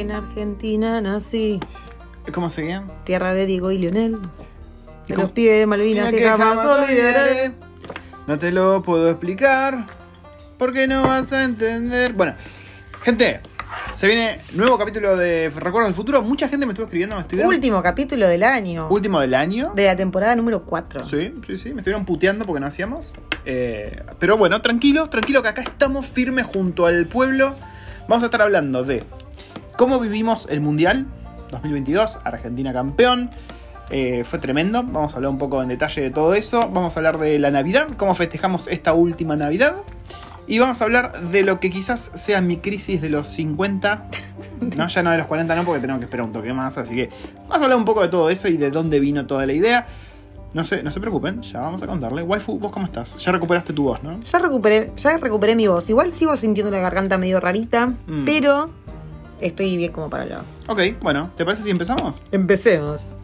En Argentina nací, ¿Cómo seguía? tierra de Diego y Lionel. ¿Y De los pies de Malvinas Mira que jamás olvidaré. No te lo puedo explicar. Porque no vas a entender. Bueno, gente, se viene nuevo capítulo de Recuerdo del Futuro. Mucha gente me estuvo escribiendo, me estuvieron. Último capítulo del año. Último del año. De la temporada número 4. Sí, sí, sí, me estuvieron puteando porque no hacíamos. Eh, pero bueno, tranquilo, tranquilo que acá estamos firmes junto al pueblo. Vamos a estar hablando de cómo vivimos el Mundial 2022, Argentina campeón. Eh, fue tremendo, vamos a hablar un poco en detalle de todo eso. Vamos a hablar de la Navidad, cómo festejamos esta última Navidad. Y vamos a hablar de lo que quizás sea mi crisis de los 50. No, ya no de los 40 no, porque tenemos que esperar un toque más. Así que vamos a hablar un poco de todo eso y de dónde vino toda la idea. No se, no se preocupen, ya vamos a contarle. Waifu, ¿vos cómo estás? Ya recuperaste tu voz, ¿no? Ya recuperé, ya recuperé mi voz. Igual sigo sintiendo la garganta medio rarita, Mm. pero estoy bien como para hablar. Ok, bueno, ¿te parece si empezamos? Empecemos.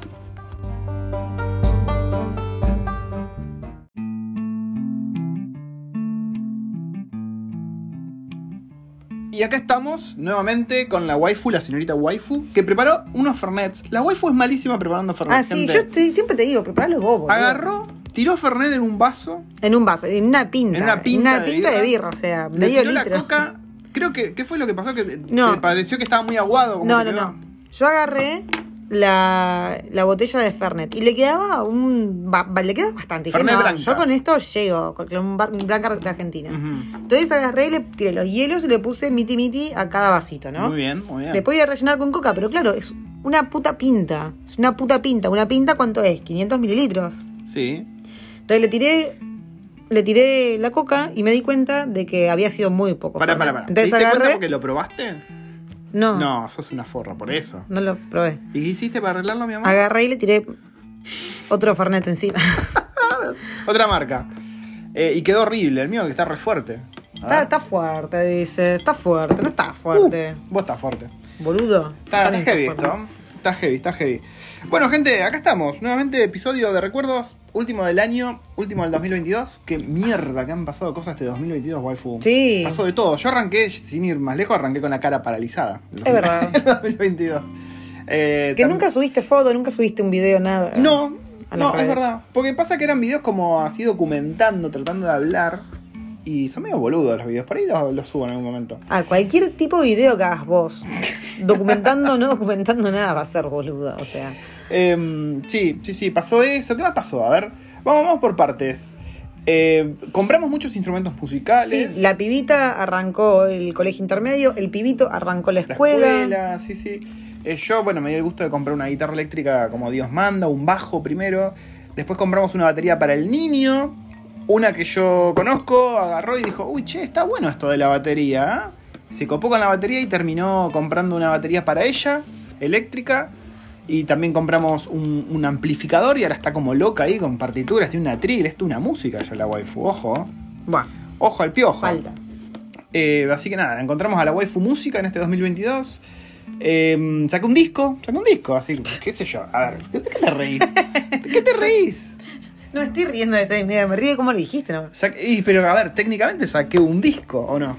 Y acá estamos nuevamente con la waifu, la señorita waifu, que preparó unos fernets. La waifu es malísima preparando fernets. Ah, sí, gente. yo te- siempre te digo, preparalo vos. boludo. Agarró, tiró fernet en un vaso, En un vaso, en una pinta. En una pinta de pinta de birra. birra, o sea, le medio tiró litro. la coca. Creo que, ¿qué fue lo que pasó? Que No. te pareció que estaba muy aguado. como No, no, quedó? no. Yo agarré la, la botella de Fernet y le quedaba un. ba- ba- le quedaba bastante. Fernet no, yo con esto llego, con un, bar- un blanca de Argentina. Entonces agarré y le tiré los hielos y le puse miti miti a cada vasito, ¿no? Muy bien, muy bien. Después voy a rellenar con coca, pero claro, es una puta pinta. Es una puta pinta. ¿Una pinta cuánto es? 500 mililitros. Sí. Entonces le tiré. Le tiré la coca y me di cuenta de que había sido muy poco. Para, para, para. ¿Te diste cuenta agarré. porque lo probaste? No, no, No, sos una forra, por eso. lo probé. ¿Y qué hiciste para arreglarlo, mi amor? Agarré y le tiré otro Fernet encima. Otra marca. Eh, y quedó horrible, el mío que está re fuerte. Está, fuerte, dice. Está fuerte, no está fuerte. Uh, vos estás fuerte. Boludo. Está, está heavy fuerte. esto. Está heavy, está heavy. Bueno, gente, acá estamos. Nuevamente episodio de recuerdos. Último del año, último del 2022. Qué mierda que han pasado cosas este 2022, waifu. Sí. Pasó de todo. Yo arranqué, sin ir más lejos, arranqué con la cara paralizada. Es verdad. El 2022. Eh, Que nunca subiste foto, nunca subiste un video, nada. No, no, es redes. verdad. Porque pasa que eran videos como así documentando, tratando de hablar. Y son medio boludos los videos. Por ahí los, los subo en algún momento. Ah, cualquier tipo de video que hagas vos, documentando o no documentando nada, va a ser boludo. O sea, Em, sí, sí, sí, pasó eso. ¿Qué más pasó? A ver, vamos, vamos por partes. Eh, compramos muchos instrumentos musicales. sí, la pibita arrancó el colegio intermedio, el pibito arrancó la la escuela. escuela, sí, sí. Eh, yo, bueno, me dio el gusto de comprar una guitarra eléctrica como Dios manda, un bajo primero. Después compramos una batería para el niño. Una que yo conozco agarró y dijo, uy, che, está bueno esto de la batería. ¿eh?". Se copó con la batería y terminó comprando una batería para ella, eléctrica. Y también compramos un, un amplificador y ahora está como loca ahí con partituras, tiene una trill, esto es una música ya la waifu, ojo. Buah, Ojo al piojo. falta. Eh, así que nada, encontramos a la waifu música en este 2022. Eh, saqué un disco, saqué un disco, así que, qué sé yo. A ver, ¿de qué te reís? ¿De qué te reís? No me estoy riendo de esa idea, me río como lo dijiste, ¿no? Y, pero a ver, técnicamente saqué un disco, ¿o no?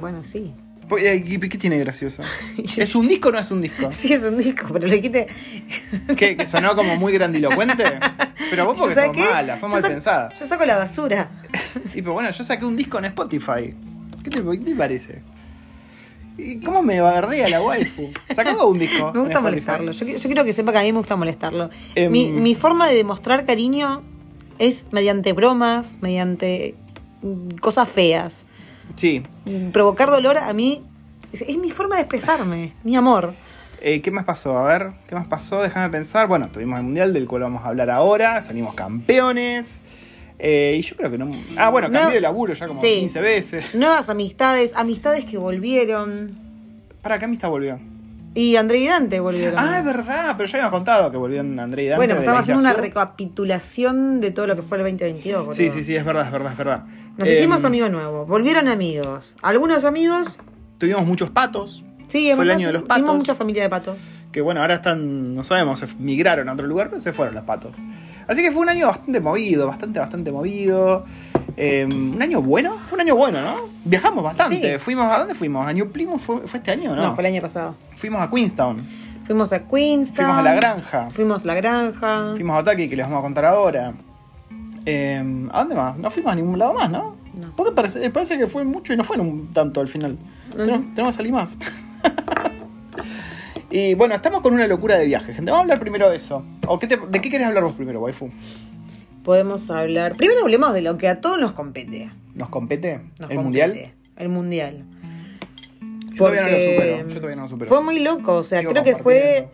Bueno, sí. Po- eh, ¿Qué, qué tiene gracioso? ¿Es un disco o no es un disco? Sí, es un disco, pero le quité. ¿Qué, ¿Que sonó como muy grandilocuente? Pero vos porque sos mala, sos yo mal pensada. Yo saco la basura. Sí, pero bueno, yo saqué un disco en Spotify. ¿Qué te, qué te parece? ¿Y ¿Cómo me bardea la waifu? ¿Sacó un disco? Me gusta molestarlo. Yo, qui- yo quiero que sepa que a mí me gusta molestarlo. Em, mi, mi forma de demostrar cariño es mediante bromas, mediante mm, cosas feas. Sí. Provocar dolor a mí es, es mi forma de expresarme, mi amor. Eh, ¿Qué más pasó? A ver, ¿qué más pasó? Déjame pensar. Bueno, tuvimos el mundial del cual vamos a hablar ahora. Salimos campeones. Eh, y yo creo que no. Ah, bueno, No. cambié de laburo ya como Sí. 15 veces. Nuevas amistades, amistades que volvieron. ¿Para qué amistad volvió? Y André y Dante volvieron. Ah, es verdad, pero ya habíamos contado que volvieron André y Dante. bueno, estamos haciendo una recapitulación de todo lo que fue el 2022. boludo. Sí, sí, sí, es verdad, es verdad, es verdad. Nos Eh, hicimos amigos nuevos, volvieron amigos. Algunos amigos, Tuvimos muchos patos. sí, Fue el año de los tuvimos patos. mucha familia de patos. Que bueno, ahora están, no sabemos, se migraron a otro lugar, pero se fueron los patos. Así que fue un año bastante movido, bastante, bastante movido. Eh, un año bueno, fue un año bueno, ¿no? Viajamos bastante. Sí. Fuimos, ¿a dónde fuimos? ¿A New Plymouth fue, fue este año no? No, fue el año pasado. Fuimos a Queenstown, Fuimos a Queenstown. fuimos a La Granja, Fuimos a La Granja. fuimos a Taki, que les vamos a contar ahora. Eh, ¿A dónde más? No fuimos a ningún lado más, ¿no? No. Porque parece, parece que fue mucho y no fueron tanto al final. Tenemos, tenemos que salir más. y bueno, estamos con una locura de viaje, gente. Vamos a hablar primero de eso. ¿O qué te- ¿De qué querés hablar vos primero, waifu? Podemos hablar. Primero hablemos de lo que a todos nos compete. ¿Nos compete? Nos ¿El compete. mundial? El mundial. Yo todavía no lo supero. Yo todavía no lo supero. Fue muy loco. O sea, Sigo creo que fue.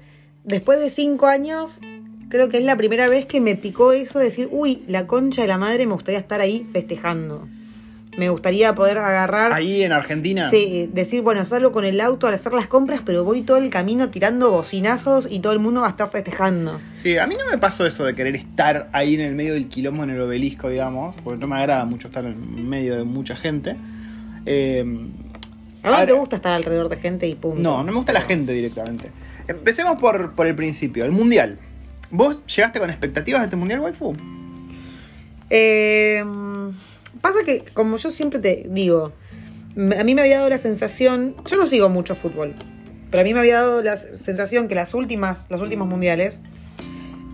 Después de cinco años, creo que es la primera vez que me picó eso de decir, uy, la concha de la madre, me gustaría estar ahí festejando. Me gustaría poder agarrar. Ahí en Argentina. Sí, decir, bueno, salgo con el auto al hacer las compras, pero voy todo el camino tirando bocinazos y todo el mundo va a estar festejando. Sí, a mí no me pasó eso de querer estar ahí en el medio del quilombo, en el obelisco, digamos, porque no me agrada mucho estar en medio de mucha gente. Eh, A vos Ahora- te gusta estar alrededor de gente y punto. no, no me gusta la gente directamente. Empecemos por, por el principio, el mundial. ¿Vos llegaste con expectativas de este mundial, waifu? Eh, pasa que, como yo siempre te digo, a mí me había dado la sensación, yo no sigo mucho fútbol, pero a mí me había dado la sensación que las últimas, los últimos mundiales,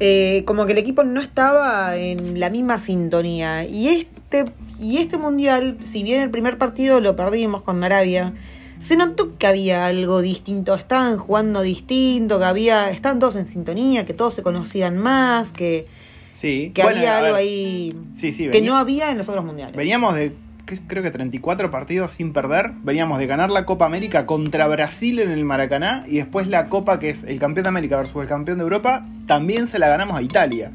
eh, como que el equipo no estaba en la misma sintonía. Y este, y este mundial, si bien el primer partido lo perdimos con Arabia, se notó que había algo distinto, estaban jugando distinto, que había, estaban todos en sintonía, que todos se conocían más, que, Sí. que Bueno, había algo ahí Sí, sí, que no había en los otros mundiales. Veníamos de, creo que 34 partidos sin perder. Veníamos de ganar la Copa América contra Brasil en el Maracaná. Y después la Copa, que es el campeón de América versus el campeón de Europa, también se la ganamos a Italia.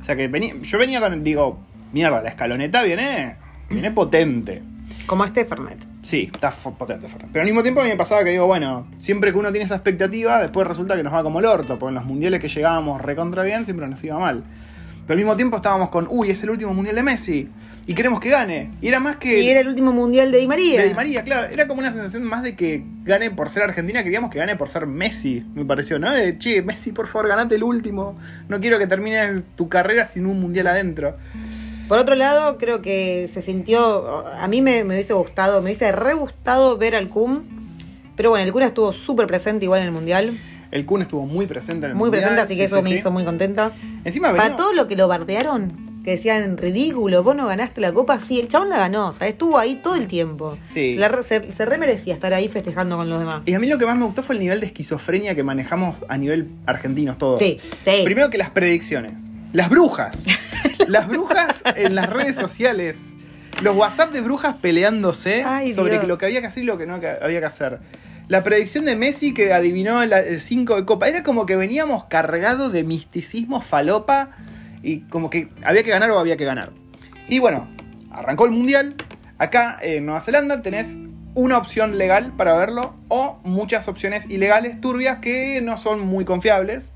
O sea que venía- yo venía con, digo, mierda, la escaloneta viene, viene potente. Como este Fernet. Sí, está potente, Ferran. Pero al mismo tiempo a mí me pasaba que digo, bueno, siempre que uno tiene esa expectativa, después resulta que nos va como el orto, porque en los mundiales que llegábamos recontra bien siempre nos iba mal. Pero al mismo tiempo estábamos con, uy, es el último mundial de Messi, y queremos que gane. Y era más que... Y era el último mundial de Di María. de Di María, claro, era como una sensación más de que gane por ser Argentina, queríamos que gane por ser Messi, me pareció, ¿no? De, che, Messi, por favor, ganate el último. No quiero que termines tu carrera sin un mundial adentro. Por otro lado, creo que se sintió. A mí me, me hubiese gustado, me hubiese re gustado ver al Kun. Pero bueno, el Kun estuvo súper presente igual en el mundial. El Kun estuvo muy presente en el Muy mundial, presente, así sí, que eso sí, me sí. hizo muy contenta. Encima Para todo lo que lo bardearon, que decían ridículo, vos no ganaste la copa, sí, el chabón la ganó, o sea, estuvo ahí todo el tiempo. Sí. Se, la re- se, se re merecía estar ahí festejando con los demás. Y a mí lo que más me gustó fue el nivel de esquizofrenia que manejamos a nivel argentinos todos. Sí, sí. Primero que las predicciones. Las brujas. las brujas en las redes sociales. Los WhatsApp de brujas peleándose Ay, sobre Dios. lo que había que hacer y lo que no había que hacer. La predicción de Messi que adivinó el 5 de Copa. Era como que veníamos cargados de misticismo falopa y como que había que ganar o había que ganar. Y bueno, arrancó el Mundial. Acá en Nueva Zelanda tenés una opción legal para verlo o muchas opciones ilegales turbias que no son muy confiables.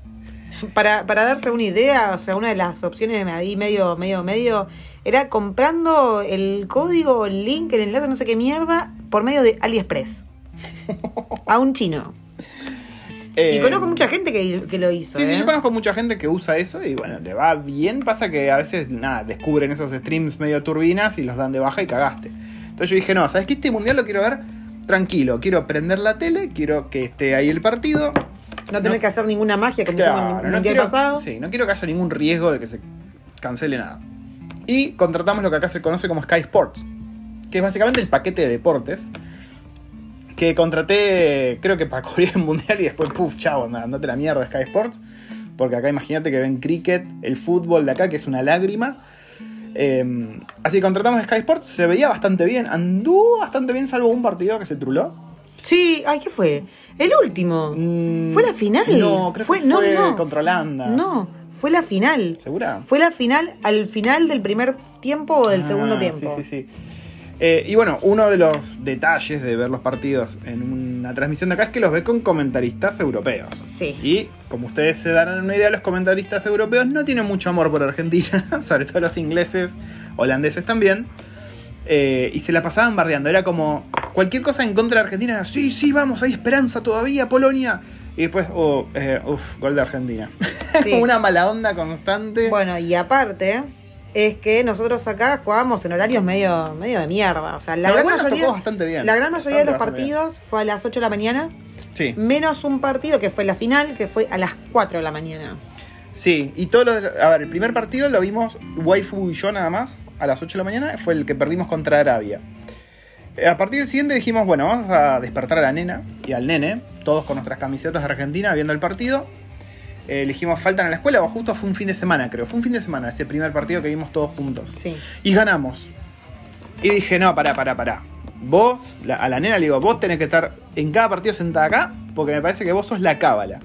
Para, darse una idea, o sea, una de las opciones ahí medio, medio, medio, era comprando el código, el link, el enlace, no sé qué mierda, por medio de AliExpress. A un chino. y Eh, conozco mucha gente que, que lo hizo. Sí, sí, ¿eh? yo conozco mucha gente que usa eso y bueno, le va bien. Pasa que a veces, nada, descubren esos streams medio turbinas y los dan de baja y cagaste. Entonces yo dije, no, ¿sabes qué? Este mundial lo quiero ver tranquilo. Quiero prender la tele, quiero que esté ahí el partido. No tener no- que hacer ninguna magia como hicimos en Claro, no mundial quiero, pasado. sí, no quiero que haya ningún riesgo de que se cancele nada. Y contratamos lo que acá se conoce como Sky Sports, que es básicamente el paquete de deportes que contraté, creo que para cubrir el mundial y después, puf, chao, anda, andate la mierda Sky Sports. Porque acá imagínate que ven cricket, el fútbol de acá, que es una lágrima. Eh, así que contratamos Sky Sports, se veía bastante bien, anduvo bastante bien, salvo un partido que se truló. Sí, ay, ¿qué fue? El último. Mm, ¿Fue la final? No, creo Fue- que no, fue no. contra Holanda. No, fue la final. ¿Segura? Fue la final al final del primer tiempo o del Ah, segundo tiempo. Sí, sí, sí. Eh, y bueno, uno de los detalles de ver los partidos en una transmisión de acá es que los ve con comentaristas europeos. Sí. Y como ustedes se darán una idea, los comentaristas europeos no tienen mucho amor por Argentina, sobre todo los ingleses, holandeses también. Eh, y se la pasaban bardeando. Era como cualquier cosa en contra de Argentina. Era, sí, sí, vamos, hay esperanza todavía, Polonia. Y después, oh, eh, uf, gol de Argentina. Sí. una mala onda constante. Bueno, y aparte, es que nosotros acá jugábamos en horarios medio, medio de mierda. O sea, la gran mayoría, bastante bien. la gran mayoría de los partidos fue a las 8 de la mañana, Sí. menos un partido que fue la final, que fue a las 4 de la mañana. Sí, y todos los. A ver, el primer partido lo vimos Waifu y yo nada más a las 8 de la mañana. Fue el que perdimos contra Arabia. Eh, A partir del siguiente dijimos, bueno, vamos a despertar a la nena y al nene, todos con nuestras camisetas de Argentina viendo el partido. Eh, elegimos faltan a la escuela, o justo fue un fin de semana, creo. Fue un fin de semana ese primer partido que vimos todos juntos. Sí. Y ganamos. Y dije, no, pará, pará, pará. Vos, la- a la nena le digo, vos tenés que estar en cada partido sentada acá, porque me parece que vos sos la cábala.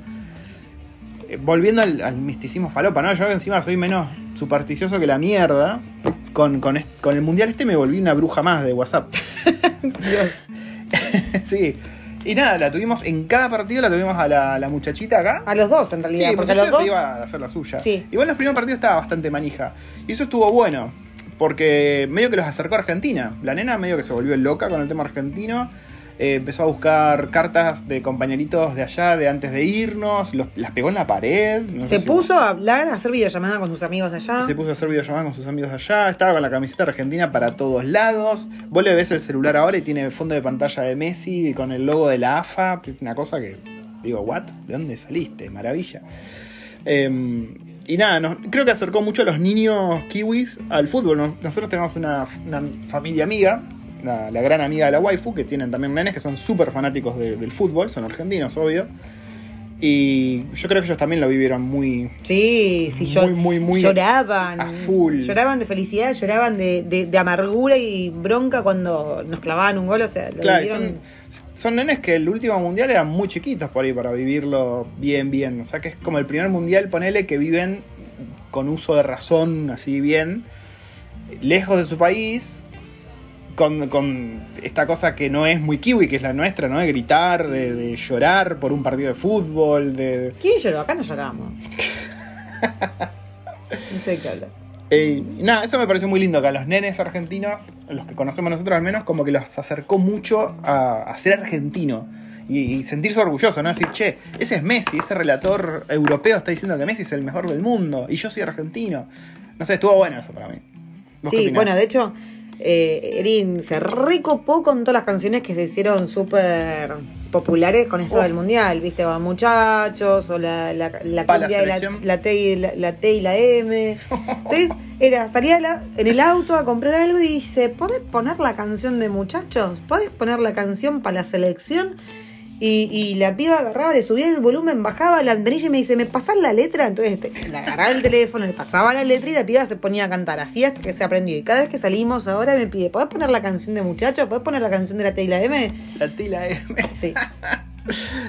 Eh, Volviendo al, al misticismo falopa, ¿no? Yo encima soy menos supersticioso que la mierda. Con, con, con el mundial este me volví una bruja más de WhatsApp. sí. Y nada, la tuvimos en cada partido, la tuvimos a la, la muchachita acá. A los dos, en Sí, realidad. el porque a los dos. se iba a hacer la suya. Sí. Igual en los primeros partidos estaba bastante manija. Y eso estuvo bueno. Porque medio que los acercó a Argentina. La nena medio que se volvió loca con el tema argentino. Eh, empezó a buscar cartas de compañeritos de allá, de antes de irnos. los- las pegó en la pared. no se si- puso a hablar, a hacer videollamada con sus amigos de allá. se puso a hacer videollamadas con sus amigos de allá, estaba con la camiseta argentina para todos lados. Vos le ves el celular ahora y tiene fondo de pantalla de Messi con el logo de la AFA, una cosa que digo, ¿what? ¿De dónde saliste? Maravilla. Eh, y nada, nos- creo que acercó mucho a los niños kiwis al fútbol. Nos- Nosotros tenemos una, una familia amiga, la, la gran amiga de la waifu, que tienen también nenes que son súper fanáticos de- del fútbol, son argentinos, obvio. Y yo creo que ellos también lo vivieron muy, Sí, sí, Muy, muy, muy lloraban. a full. Lloraban de felicidad, lloraban de, de- de amargura y bronca cuando nos clavaban un gol. O sea, lo Claro, vivieron- son, son nenes que el último mundial eran muy chiquitos por ahí para vivirlo bien, bien. O sea que es como el primer mundial, ponele, que viven con uso de razón, así bien, lejos de su país, con, con esta cosa que no es muy kiwi, que es la nuestra, ¿no? De gritar, de, de llorar por un partido de fútbol, de... ¿Quién lloró? Acá no lloramos. no sé de qué hablas. Eh, nada, eso me pareció muy lindo, que a los nenes argentinos, los que conocemos nosotros al menos, como que los acercó mucho a, a ser argentino. Y, y sentirse orgulloso, ¿no? Decir, che, ese es Messi, ese relator europeo está diciendo que Messi es el mejor del mundo y yo soy argentino. No sé, estuvo bueno eso para mí. ¿Vos qué Sí, bueno, de hecho, eh, Erin se recopó con todas las canciones que se hicieron súper populares con esto Oh. del mundial, ¿viste? O muchachos, o la, la, la cumbia de la, T y la, la T y la M. Entonces, era, salía en el auto a comprar algo y dice, ¿podés poner la canción de muchachos? ¿Podés poner la canción para la selección? Y, y la piba agarraba, le subía el volumen, bajaba la ventanilla y me dice, ¿me pasás la letra? Entonces te- le agarraba el teléfono, le pasaba la letra y la piba se ponía a cantar. Así hasta que se aprendió. Y cada vez que salimos ahora me pide, ¿podés poner la canción de muchachos? ¿Podés poner la canción de la T y la M? La T y la M. Sí.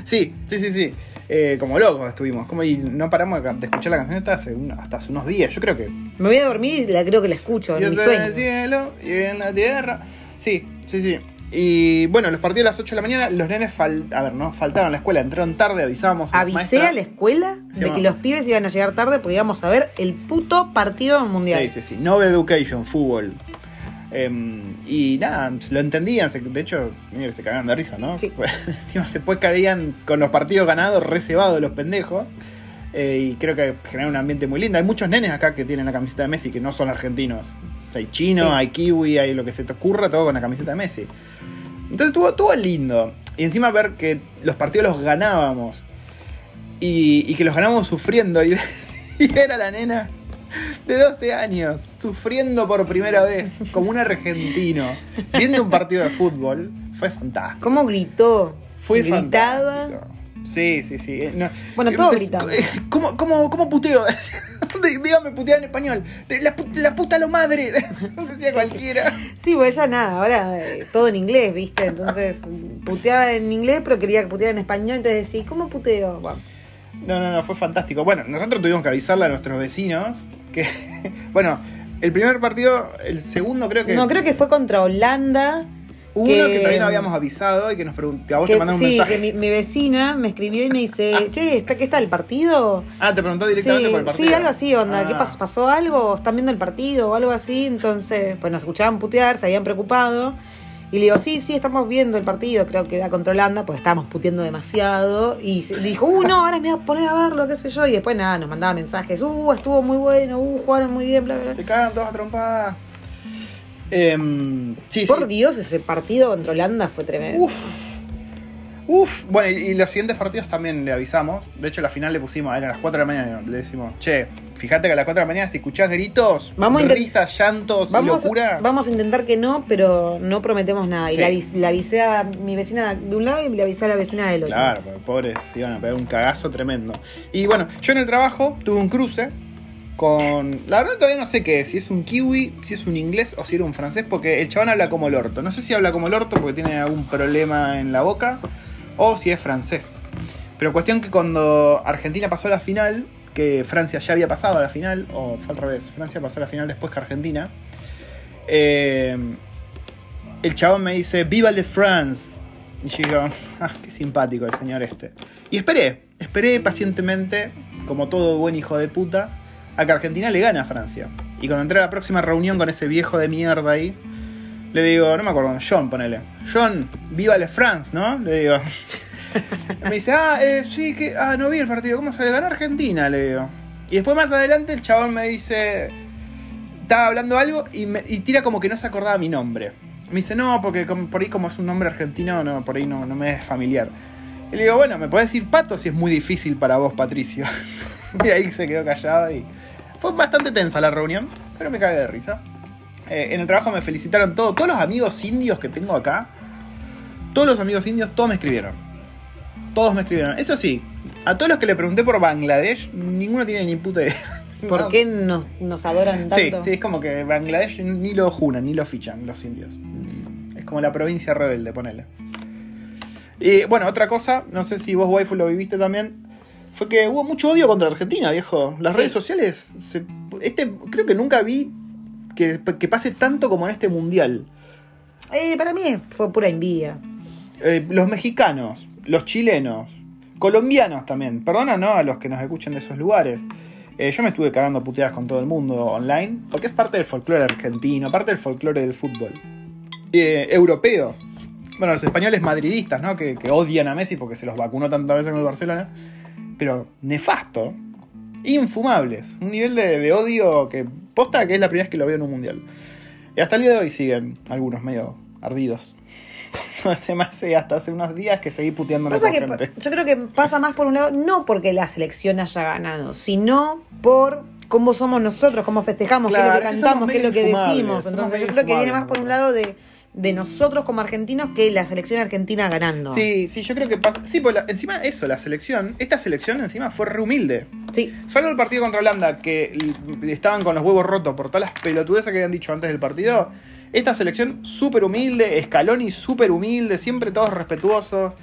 Sí, sí, sí, sí. Eh, como locos estuvimos. Como y no paramos de escuchar la canción hasta hace, un- hasta hace unos días. Yo creo que Me voy a dormir y la creo que la escucho en Yo mis soy en el sueños. cielo y en la tierra. Sí, sí, sí. Y bueno, los partidos a las 8 de la mañana, los nenes fal a ver, no faltaron a la escuela, entraron tarde, avisábamos. a Avisé maestras. a la escuela Sí, de que los pibes iban a llegar tarde porque íbamos a ver el puto partido mundial. Sí, sí, sí. No education, fútbol. Em, y nada, lo entendían. De hecho, mira que se cagaban de risa, ¿no? Sí. Después caían con los partidos ganados, reservados los pendejos. Eh, y creo que genera un ambiente muy lindo. Hay muchos nenes acá que tienen la camiseta de Messi que no son argentinos. O sea, hay chino, Sí. hay kiwi, hay lo que se te ocurra, todo con la camiseta de Messi. Entonces estuvo, estuvo lindo. Y encima ver que los partidos los ganábamos. Y, y que los ganábamos sufriendo. Y, y ver a la nena de 12 años sufriendo por primera vez como un argentino viendo un partido de fútbol. Fue fantástico. ¿Cómo gritó? Fue Gritaba. fantástico. Sí, sí, sí. Eh, no- Bueno, eh, todos des- gritamos. eh, ¿Cómo, cómo, cómo puteo? Dí- Dígame putear en español. La, pu- la puta lo madre. Decía cualquiera. Sí, pues ella nada, ahora eh, todo en inglés, ¿viste? Entonces puteaba en inglés, pero quería que puteara en español, entonces decía, ¿cómo puteo? Bueno, No, no, no, fue fantástico. Bueno, nosotros tuvimos que avisarle a nuestros vecinos que, bueno, el primer partido, el segundo creo que... no, creo que fue contra Holanda. Uno que- no habíamos avisado y que nos preguntó, a vos que- te mandaron un sí, mensaje. que mi, mi vecina me escribió y me dice, che, ¿está, ¿qué está el partido? Ah, te preguntó directamente sí, por el partido. sí, algo así, onda. Ah. ¿Qué pasó? ¿Pasó algo? ¿Están viendo el partido o algo así? Entonces, pues nos escuchaban putear, se habían preocupado. Y le digo, sí, sí, estamos viendo el partido, creo que era contra Holanda, pues estábamos puteando demasiado. Y dijo, uh, no, ahora me voy a poner a verlo, qué sé yo. Y después nada, nos mandaba mensajes, uh, estuvo muy bueno, uh, jugaron muy bien, bla, bla. Se cagan todas trompadas. Em, sí, Por sí. Dios, ese partido contra Holanda fue tremendo. Uf. Uf. Bueno, y, y los siguientes partidos también le avisamos. De hecho, la final le pusimos, eran las 4 de la mañana. Le decimos, che, fíjate que a las 4 de la mañana, si escuchás gritos, Vamos a risas, llantos y locura. vamos a intentar que no, pero no prometemos nada. Y Sí. le, avis- le avisé a mi vecina de un lado y le avisé a la vecina del otro. Claro, pobres iban a pegar un cagazo tremendo. Y bueno, yo en el trabajo tuve un cruce con. La verdad todavía no sé qué es, si es un kiwi, si es un inglés o si era un francés, porque el chabón habla como el orto. No sé si habla como el orto porque tiene algún problema en la boca o si es francés. Pero cuestión que cuando Argentina pasó a la final, que Francia ya había pasado a la final, o fue al revés, Francia pasó a la final después que Argentina. eh, el chabón me dice, ¡Viva le France! Y yo digo, ah, qué simpático el señor este. Y esperé, esperé pacientemente, como todo buen hijo de puta, a que Argentina le gane a Francia. Y cuando entré a la próxima reunión con ese viejo de mierda ahí, le digo, no me acuerdo, John, ponele. John, viva le France, ¿no? Le digo. me dice, ah, eh, sí, que. Ah, no vi el partido, ¿cómo se le ganó a Argentina? Le digo. Y después más adelante el chabón me dice. Estaba hablando algo y, me- y tira como que no se acordaba mi nombre. Me dice, no, porque por ahí como es un nombre argentino, no, por ahí no, no me es familiar. Y le digo, bueno, ¿me podés decir pato si es muy difícil para vos, Patricio? y ahí se quedó callado y. Fue bastante tensa la reunión, pero me cagué de risa. Eh, en el trabajo me felicitaron todos. Todos los amigos indios que tengo acá, todos los amigos indios, todos me escribieron. Todos me escribieron. Eso sí, a todos los que le pregunté por Bangladesh, ninguno tiene ni puta idea. ¿Por No. qué nos, nos adoran Sí, tanto? sí, es como que Bangladesh ni lo junan, ni lo fichan los indios. Es como la provincia rebelde, ponele. Y bueno, otra cosa, no sé si vos, waifu, lo viviste también, fue que hubo mucho odio contra Argentina, viejo. Las Sí. redes sociales, se- este creo que nunca vi que, que pase tanto como en este mundial. Eh, para mí fue pura envidia. Eh, los mexicanos, los chilenos, colombianos también. Perdona, ¿no? A los que nos escuchan de esos lugares. Eh, yo me estuve cagando puteadas con todo el mundo online, porque es parte del folclore argentino, parte del folclore del fútbol. Eh, europeos. Bueno, los españoles madridistas, ¿no? Que, que odian a Messi porque se los vacunó tantas veces con el Barcelona. Pero nefasto. Infumables. Un nivel de, de odio que posta que es la primera vez que lo veo en un mundial. Y hasta el día de hoy siguen algunos medio ardidos. Además, eh, hasta hace unos días que seguí puteando Pasa con que gente. yo creo que pasa más por un lado, no porque la selección haya ganado, sino por cómo somos nosotros, cómo festejamos, qué es lo que cantamos, qué es lo que decimos. Entonces yo creo que viene más por un lado de, de nosotros como argentinos que la selección argentina ganando. Sí, sí, yo creo que pasa. Sí, pues encima eso, la selección, esta selección encima fue re humilde. Sí. Salvo el partido contra Holanda, que estaban con los huevos rotos por todas las pelotudeces que habían dicho antes del partido. Esta selección súper humilde, Scaloni súper humilde, siempre todos respetuosos.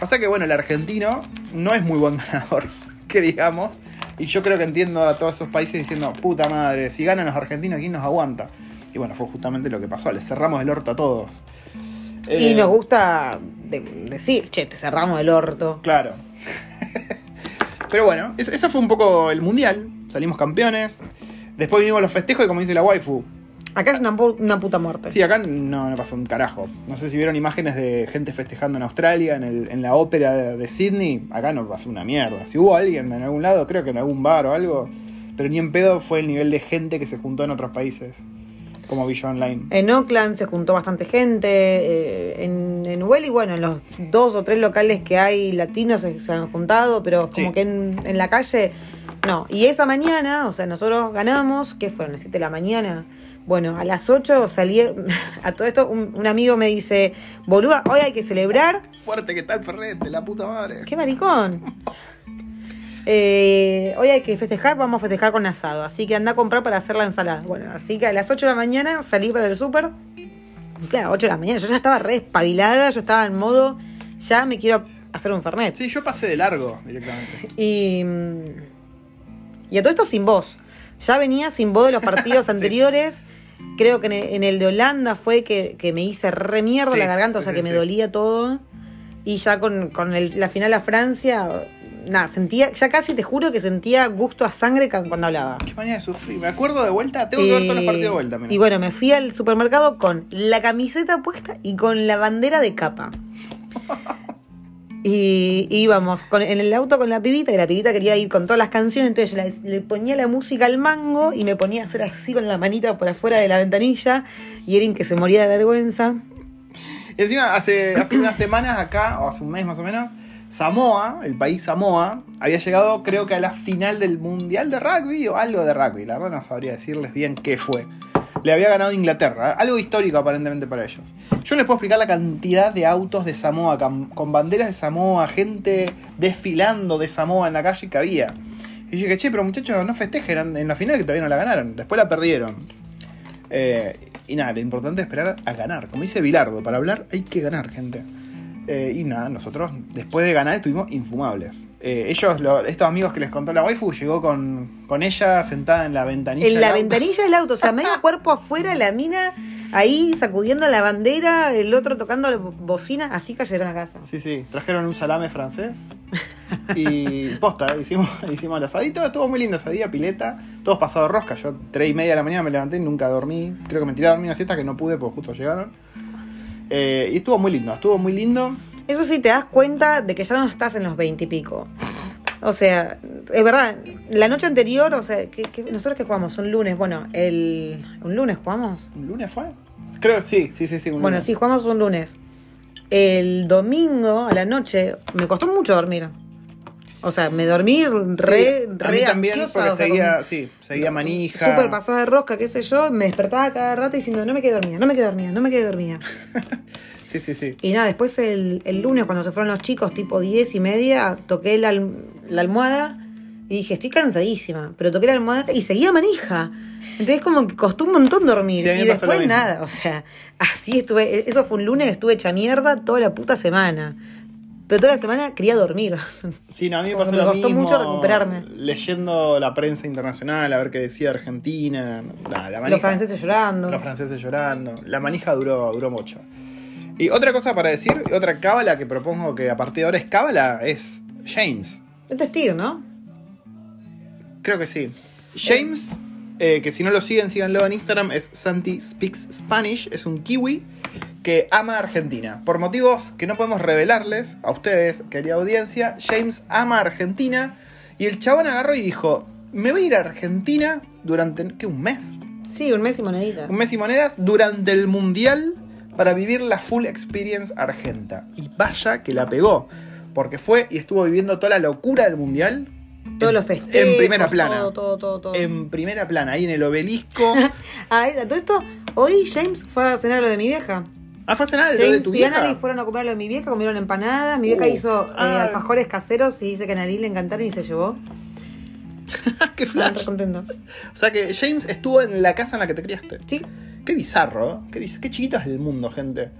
Pasa que, bueno, el argentino no es muy buen ganador, que digamos. Y yo creo que entiendo a todos esos países diciendo, puta madre, si ganan los argentinos, ¿quién nos aguanta? Y bueno, fue justamente lo que pasó, les cerramos el orto a todos. Y Eh, nos gusta de- decir, che, te cerramos el orto. Claro. Pero bueno, eso, eso fue un poco el mundial. Salimos campeones. Después vimos los festejos y como dice la waifu. Acá es una, una puta muerte. Sí, acá no, no pasó un carajo. No sé si vieron imágenes de gente festejando en Australia, en, el- en la ópera de, de Sydney. Acá no pasó una mierda. Si hubo alguien en algún lado, creo que en algún bar o algo. Pero ni en pedo fue el nivel de gente que se juntó en otros países. Como vi yo online. En Oakland se juntó bastante gente. eh, en, en Welly, bueno, en los dos o tres locales que hay latinos se, se han juntado, pero como Sí. que en, en la calle, no. Y esa mañana, o sea, nosotros ganamos, ¿qué fueron? ¿Las 7 de la mañana? Bueno, a las 8 salí, a todo esto, un, un amigo me dice, boluda, hoy hay que celebrar. Fuerte que tal Ferrete, la puta madre. ¡Qué maricón! Eh, hoy hay que festejar, vamos a festejar con asado. Así que anda a comprar para hacer la ensalada. Bueno, así que a las 8 de la mañana salí para el súper. Claro, 8 de la mañana. Yo ya estaba re espabilada, yo estaba en modo, ya me quiero hacer un fernet. Sí, yo pasé de largo directamente. Y, y a todo esto sin voz. Ya venía sin voz de los partidos Sí. anteriores. Creo que en el, de Holanda fue que, que me hice re mierda Sí, la garganta, o sea que me dolía todo. Y ya con, con el- la final a Francia nada, sentía, ya casi te juro que sentía gusto a sangre cuando hablaba. Qué manera de sufrir. Me acuerdo de vuelta. Tengo que ver todos los partidos de vuelta. Y bueno, me fui al supermercado con la camiseta puesta y con la bandera de capa. Y íbamos con, en el auto con la pibita y la pibita quería ir con todas las canciones, entonces yo la- le ponía la música al mango y me ponía a hacer así con la manita por afuera de la ventanilla y Erin que se moría de vergüenza. Y encima, hace, hace unas semanas acá, o hace un mes más o menos, Samoa, el país Samoa, había llegado creo que a la final del Mundial de Rugby o algo de rugby. La verdad no sabría decirles bien qué fue. Le había ganado Inglaterra, algo histórico aparentemente para ellos. Yo les puedo explicar la cantidad de autos de Samoa, con, con banderas de Samoa, gente desfilando de Samoa en la calle que había. Y yo dije, che, pero muchachos, no festejen en la final que todavía no la ganaron. Después la perdieron. Eh, y nada, lo importante es esperar a ganar. Como dice Bilardo, para hablar hay que ganar, gente. Eh, y nada, nosotros después de ganar estuvimos infumables. Eh, ellos, lo- estos amigos que les contó la waifu, llegó con, con ella sentada en la ventanilla. En la ventanilla del auto, o sea, medio cuerpo afuera, la mina ahí sacudiendo la bandera, el otro tocando la bo- bocina, así cayeron a casa. Sí, sí, trajeron un salame francés. Y posta, hicimos, hicimos el asadito, estuvo muy lindo ese día, pileta, todos pasados rosca. Yo tres y media de la mañana me levanté y nunca dormí. Creo que me tiré a dormir una siesta que no pude porque justo llegaron. Eh, y estuvo muy lindo, estuvo muy lindo. Eso sí te das cuenta de que ya no estás en los 20 y pico. O sea, es verdad, la noche anterior, o sea, que, que- nosotros que jugamos un lunes, bueno, el un lunes jugamos. ¿Un lunes fue? Creo que sí, sí, sí, sí. un Bueno, lunes. sí, jugamos un lunes. El domingo a la noche me costó mucho dormir. O sea, me dormí re, Sí, a re mí también, ansiosa, porque o sea, seguía, con- sí, seguía manija. Súper pasada de rosca, qué sé yo, me despertaba cada rato diciendo, no me quedé dormida, no me quedé dormida, no me quedé dormida. Sí, sí, sí. Y nada, después el, el lunes cuando se fueron los chicos, tipo 10 y media, toqué la, al- la almohada y dije, estoy cansadísima, pero toqué la almohada y seguía manija. Entonces como que costó un montón dormir. Sí, a y después nada, o sea, así estuve, eso fue un lunes, estuve hecha mierda toda la puta semana. Pero toda la semana quería dormir. Sí, no, a mí me pasó lo costó mismo. mucho recuperarme. Leyendo la prensa internacional, a ver qué decía Argentina. Nah, la manija- Los franceses llorando. Los franceses llorando. La manija duró, duró mucho. Y otra cosa para decir, otra cábala que propongo que a partir de ahora es cábala, es James. Este es Tyr, ¿no? Creo que sí. James, eh, que si no lo siguen, síganlo en Instagram, es Santi Speaks Spanish, es un kiwi que ama a Argentina. Por motivos que no podemos revelarles a ustedes, querida audiencia, James ama a Argentina y el chabón agarró y dijo, me voy a ir a Argentina durante, ¿qué? ¿Un mes? Sí, un mes y moneditas. Un mes y monedas durante el Mundial para vivir la full experience argenta. Y vaya que la pegó, porque fue y estuvo viviendo toda la locura del Mundial. Todos los festejos. En primera plana. Todo, todo, todo. todo. En primera plana, ahí en el obelisco. Ah, a todo esto, hoy James fue a cenar lo de mi vieja. Ah, fue a cenar lo de James tu y vieja. Anali fueron a comer lo de mi vieja, comieron empanadas. Mi vieja Uh, hizo eh, alfajores caseros y dice que a Anali le encantaron y se llevó. Qué flash. contentos. O sea que James estuvo en la casa en la que te criaste. Sí. Qué bizarro, qué, qué chiquito es el mundo, gente.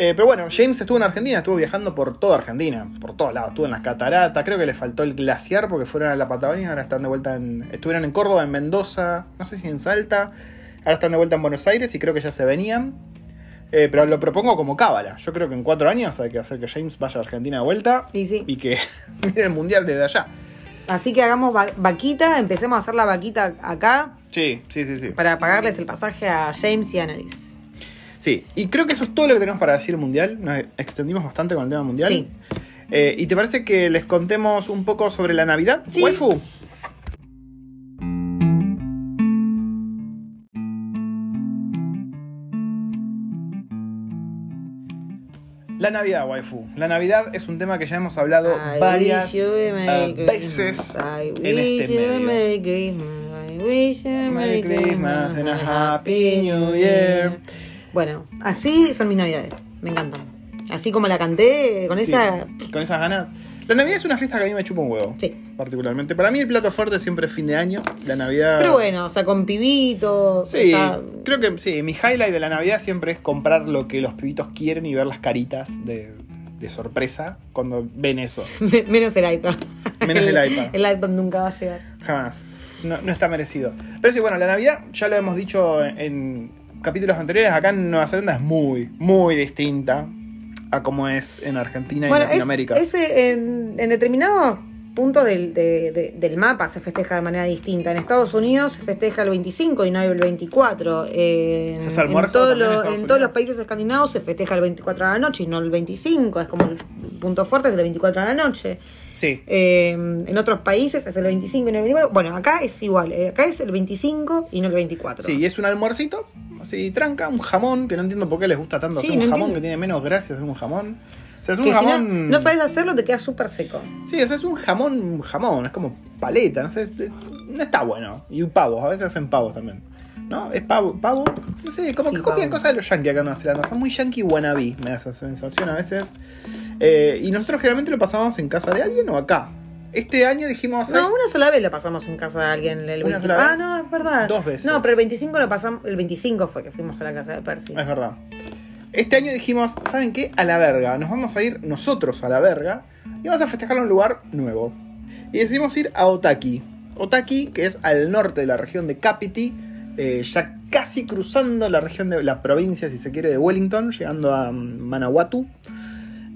Eh, pero bueno, James estuvo en Argentina, estuvo viajando por toda Argentina, por todos lados. Estuvo en las cataratas, creo que le faltó el glaciar porque fueron a la Patagonia, ahora están de vuelta en. Estuvieron en Córdoba, en Mendoza, no sé si en Salta, ahora están de vuelta en Buenos Aires y creo que ya se venían. Eh, pero lo propongo como cábala. Yo creo que en cuatro años hay que hacer que James vaya a Argentina de vuelta Y sí. y que mire el mundial desde allá. Así que hagamos va- vaquita, empecemos a hacer la vaquita acá Sí, sí, sí, sí. para pagarles el pasaje a James y a Annalise. Sí, y creo que eso es todo lo que tenemos para decir el mundial. Nos extendimos bastante con el tema mundial. Sí. Eh, ¿Y te parece que les contemos un poco sobre la Navidad? Sí. Waifu. La Navidad, waifu. La Navidad es un tema que ya hemos hablado I varias wish you a Merry eh, veces en wish este medio. Merry Christmas and a Happy New Year. Bueno, así son mis navidades. Me encantan. Así como la canté, con Sí, esa. con esas ganas. La Navidad es una fiesta que a mí me chupa un huevo. Sí. Particularmente. Para mí el plato fuerte siempre es fin de año. La Navidad. Pero bueno, o sea, con pibitos. Sí, está- creo que sí. Mi highlight de la Navidad siempre es comprar lo que los pibitos quieren y ver las caritas de, de sorpresa cuando ven eso. Menos el iPad. Menos el iPad. El iPad nunca va a llegar. Jamás. No, no está merecido. Pero sí, bueno, la Navidad, ya lo hemos dicho en capítulos anteriores, acá en Nueva Zelanda es muy, muy distinta a como es en Argentina y Bueno, es, Latinoamérica. es en, en determinados puntos del, de- de- del mapa se festeja de manera distinta. En Estados Unidos se festeja el 25 y no el 24. En, ¿Se hace en todo en lo- Estados en todos los países escandinavos se festeja el 24 a la noche y no el 25. Es como el punto fuerte es el 24 a la noche. Sí. Eh, en otros países es el 25 y no el 24. Bueno, acá es igual. eh, acá es el 25 y no el 24. Sí, y es un almuercito, así tranca, un jamón, que no entiendo por qué les gusta tanto Sí, hacer un no jamón entiendo. que tiene menos gracia hacer un jamón. O sea, es un que si no, jamón. no sabes hacerlo, te queda súper seco. Sí, o sea, es un jamón, un jamón, es como paleta, no sé, no está bueno. Y un pavo, a veces hacen pavos también. ¿No? Es pavo, pavo. No sé, como Sí, que copian pavo. cosas de los yankees acá en Nueva Zelanda. Son muy yankee wannabe, me da esa sensación a veces. Eh, y nosotros generalmente lo pasamos en casa de alguien o acá. Este año dijimos. No, "Ay, una sola vez lo pasamos en casa de alguien. El ¿Una 25. sola vez? Ah, no, es verdad. Dos veces. No, pero el 25 lo pasamos. El 25 fue que fuimos a la casa de Percy. Es verdad. Este año dijimos, ¿saben qué? A la verga. Nos vamos a ir nosotros a la verga y vamos a festejarlo en un lugar nuevo. Y decidimos ir a Otaki. Otaki, que es al norte de la región de Kapiti, eh, ya casi cruzando la región de la provincia, si se quiere, de Wellington, llegando a Manawatu.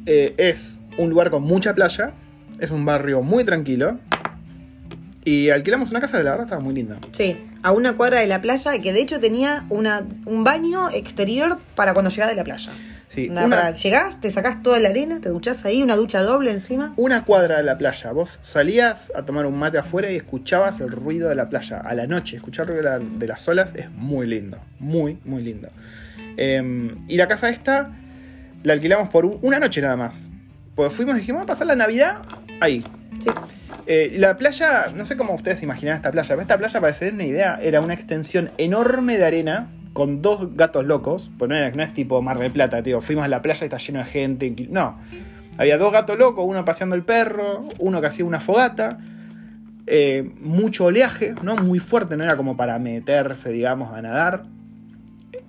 Eh, es un lugar con mucha playa, es un barrio muy tranquilo. Y alquilamos una casa de la verdad estaba muy linda. Sí, a una cuadra de la playa que de hecho tenía una, un baño exterior para cuando llegás de la playa. Sí, Nada, una- para- llegás, te sacás toda la arena, te duchás ahí, una ducha doble encima. una cuadra de la playa. Vos salías a tomar un mate afuera y escuchabas el ruido de la playa. A la noche, escuchar el ruido de, la- de las olas es muy lindo. Muy, muy lindo. Eh, y la casa esta la alquilamos por un- una noche nada más. Pues fuimos y dijimos, vamos a pasar la Navidad ahí. Sí. Eh, la playa, no sé cómo ustedes imaginan esta playa, pero esta playa, para que se den una idea, era una extensión enorme de arena con dos gatos locos. Pues no, era- no es tipo Mar del Plata, tío. Fuimos a la playa y está lleno de gente. No. Había dos gatos locos, uno paseando el perro, uno que hacía una fogata. eh, mucho oleaje, ¿no? Muy fuerte, no era como para meterse, digamos, a nadar.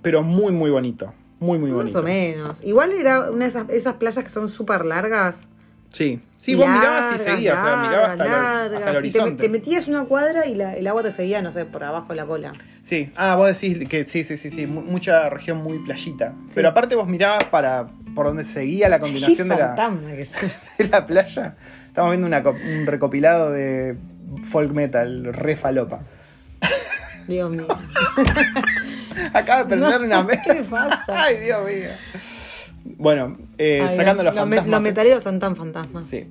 Pero muy, muy bonito. Muy, muy Más bonito. o menos. Igual era una de esas, esas playas que son súper largas. Sí, sí, vos mirabas y seguías, o sea, mirabas hasta, el- hasta el te- horizonte. te, metías una cuadra y la- el agua te seguía, no sé, por abajo de la cola. Sí, ah, vos decís que sí, sí, sí, sí, mu- mucha región muy playita. Pero aparte vos mirabas para por donde seguía la continuación de la, de la playa. Estamos viendo una un recopilado de folk metal, re falopa. Dios mío. Acaba de prender No, una ¿qué pasa? Ay, Dios mío. Bueno, eh, Ay, sacando los, fantasmas. los metaleros son tan fantasmas. Sí.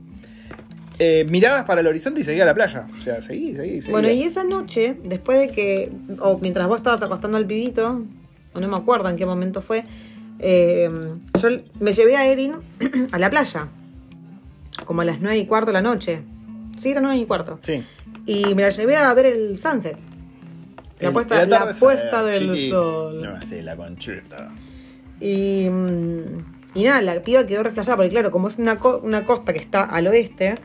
Eh, mirabas para el horizonte y seguía la playa. O sea, seguí, seguí, seguí. Bueno, y esa noche, después de que, o mientras vos estabas acostando al pibito, o no me acuerdo en qué momento fue, eh, yo me llevé a Erin a la playa, como a las nueve y cuarto de la noche. Sí, era nueve y cuarto. Sí. Y me la llevé a ver el sunset. La El- puesta, la atardecer, puesta del chiqui. sol. No sé, la conchita. Y, mm, y nada, la piba quedó reflejada, porque claro, como es una, co- una costa que está al oeste,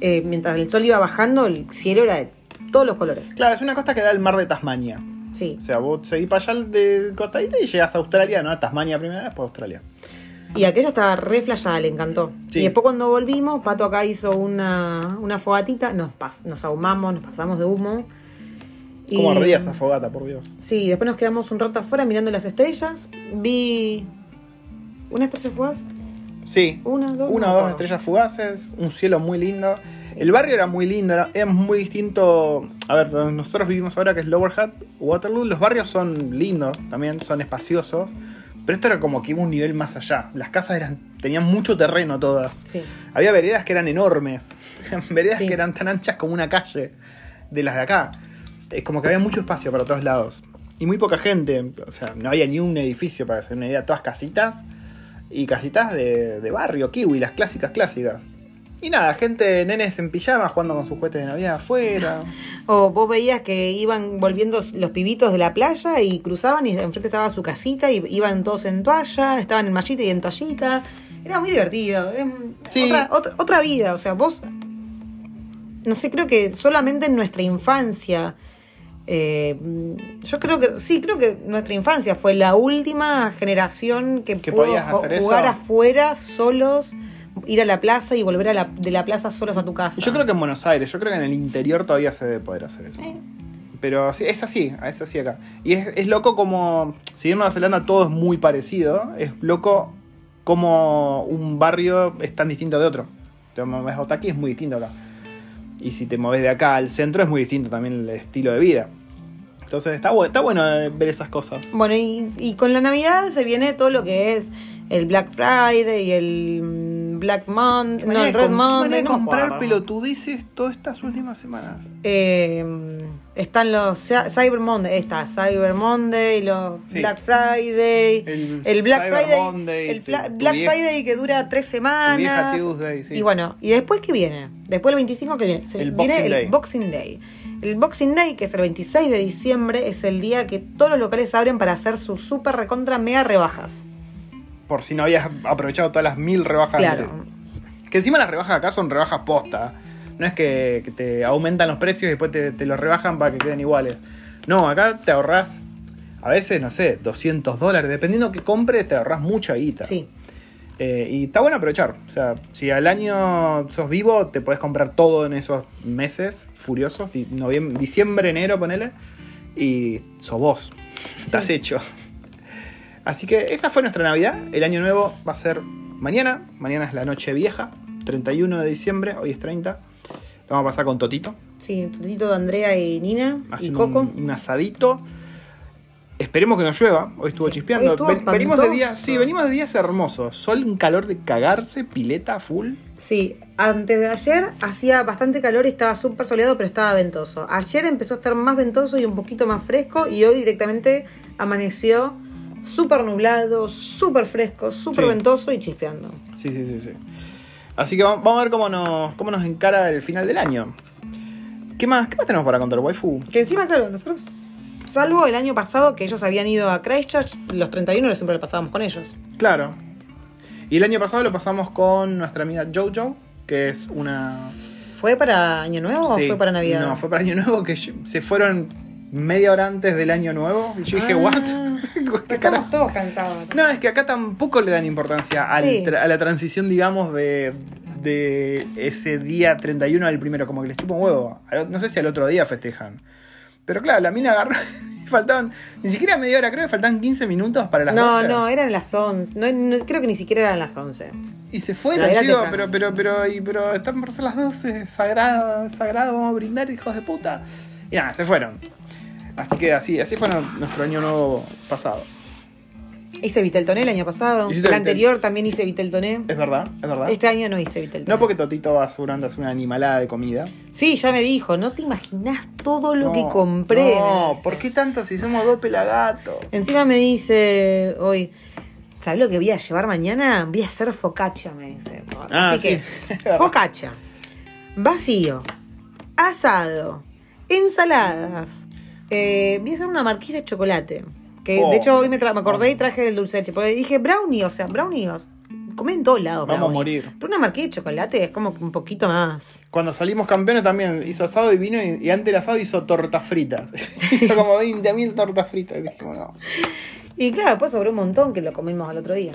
eh, mientras el sol iba bajando, el cielo era de todos los colores. Claro, es una costa que da al mar de Tasmania. Sí. O sea, vos seguís para allá de costadita y llegas a Australia, ¿no? A Tasmania primero, después a Australia. Y aquella estaba re flashada, le encantó. Sí. Y después cuando volvimos, Pato acá hizo una, una fogatita, nos, pas- nos ahumamos, nos pasamos de humo. ¿Cómo ardía esa fogata, por Dios? Sí, después nos quedamos un rato afuera mirando las estrellas. Vi una estrella fugaz, Sí. una, dos. Una o dos estrellas fugaces, un cielo muy lindo. El barrio era muy lindo, era, era muy distinto. A ver, donde nosotros vivimos ahora, que es Lower Hutt, Waterloo, los barrios son lindos, también son espaciosos. Pero esto era como que iba un nivel más allá. Las casas eran, tenían mucho terreno todas. Sí. Había veredas que eran enormes. veredas Sí. que eran tan anchas como una calle de las de acá. Es como que había mucho espacio para todos lados. Y muy poca gente. O sea, no había ni un edificio para hacer una idea. Todas casitas. Y casitas de, de barrio, kiwi, las clásicas clásicas. Y nada, gente, nenes en pijamas jugando con sus cohetes de Navidad afuera. O vos veías que iban volviendo los pibitos de la playa y cruzaban y enfrente estaba su casita y iban todos en toalla, estaban en mallita y en toallita. Era muy divertido. Sí. Otra, otra, otra vida, o sea, vos... No sé, creo que solamente en nuestra infancia... eh, yo creo que, sí, creo que nuestra infancia fue la última generación que, Que pudo podías hacer jugar eso. afuera solos, ir a la plaza y volver a la, de la plaza solos a tu casa. Yo creo que en Buenos Aires, yo creo que en el interior todavía se debe poder hacer eso. Pero sí, es así, es así acá. Y es, es loco como, si en Nueva Zelanda todo es muy parecido, es loco como un barrio es tan distinto de otro. Entonces, Otaki es muy distinto acá. Y si te moves de acá al centro es muy distinto también el estilo de vida. Entonces está, bu- está bueno eh, ver esas cosas. Bueno, y, y con la Navidad se viene todo lo que es el Black Friday y el mm, Black Monday, no, el Red no me comprar acuerdo. pelotudeces todas estas últimas semanas. Eh, están los Cy- Cyber Monday, está Cyber Monday, los Sí. Black Friday, El el, Black Cyber Friday, Monday, el Black vieja- Friday que dura tres semanas. vieja Tuesday, sí. Y bueno, ¿y después qué viene? Después el 25 que viene. Se El viene Boxing el Day. Boxing Day. El Boxing Day, que es el 26 de diciembre, es el día que todos los locales abren para hacer sus super recontra mega rebajas. Por si no habías aprovechado todas las mil rebajas. Claro. de- Que encima las rebajas acá son rebajas posta. No es que, que te aumentan los precios y después te, te los rebajan para que queden iguales. No, acá te ahorras a veces, no sé, 200 dólares. Dependiendo que compres, te ahorras mucha guita. Sí. Eh, y está bueno aprovechar. O sea, si al año sos vivo, te podés comprar todo en esos meses furiosos. Noviembre, diciembre, enero, ponele. Y sos vos. Estás hecho. Así que esa fue nuestra Navidad. El año nuevo va a ser mañana. Mañana es la noche vieja. 31 de diciembre. Hoy es 30. Lo vamos a pasar con Totito. Sí, Totito, Andrea y Nina y Haciendo Coco. un, un asadito. Esperemos que no llueva. Hoy estuvo Sí. chispeando. Hoy estuvo Ven- venimos de días, sí, venimos de días hermosos. Sol, un calor de cagarse, pileta full. Sí, antes de ayer hacía bastante calor y estaba súper soleado, pero estaba ventoso. Ayer empezó a estar más ventoso y un poquito más fresco y hoy directamente amaneció súper nublado, súper fresco, súper Sí. ventoso y chispeando. Sí, sí, sí, sí. Así que vamos vamos a ver cómo nos, cómo nos encara el final del año. ¿Qué más, ¿Qué más tenemos para contar, waifu? Que encima, claro, nosotros, salvo el año pasado que ellos habían ido a Christchurch, los 31 siempre lo pasábamos con ellos. Claro. Y el año pasado lo pasamos con nuestra amiga Jojo, que es una... ¿Fue para Año Nuevo Sí. o fue para Navidad? No, fue para Año Nuevo, que se fueron media hora antes del Año Nuevo. Y yo dije, Ah, ¿what? ¿Qué Estamos todos cansados. No, es que acá tampoco le dan importancia al Sí. tra- a la transición, digamos, de, de ese día 31 al primero. Como que les chupa un huevo. No sé si al otro día festejan. Pero claro, la mina agarró y faltaban, ni siquiera media hora, creo que faltaban 15 minutos para las No, 12. no, eran las 11. No, no, creo que ni siquiera eran las 11. Y se fueron, yo digo, pero, pero, pero, y- pero están por ser las 12, sagrado, sagrado, vamos a brindar, hijos de puta. Y nada, se fueron. Así que así, así fue no- nuestro año nuevo pasado. Hice Viteltoné el año pasado. El Vitel- anterior también hice Viteltoné. Es verdad, es verdad. Este año no hice Viteltoné. No porque Totito va seguramente a hacer una animalada de comida. Sí, ya me dijo, no te imaginas todo lo No, que compré. No. ¿por qué tanto si somos dos pelagatos? Encima me dice hoy, ¿sabes lo que voy a llevar mañana? Voy a hacer focaccia, me dice. Ah, Así sí. que, focaccia, vacío, asado, ensaladas. Eh, voy a hacer una marquita de chocolate. Que Oh. de hecho hoy me, acordé y traje el dulce de leche. Porque dije brownie, o sea, brownie. o sea, Comen en todos lados. Vamos a morir. Pero una marquita de chocolate es como un poquito más. Cuando salimos campeones también hizo asado y vino y, y antes del asado hizo tortas fritas. hizo como 20.000 tortas fritas. Y dijimos, no. Y claro, después sobró un montón que lo comimos al otro día.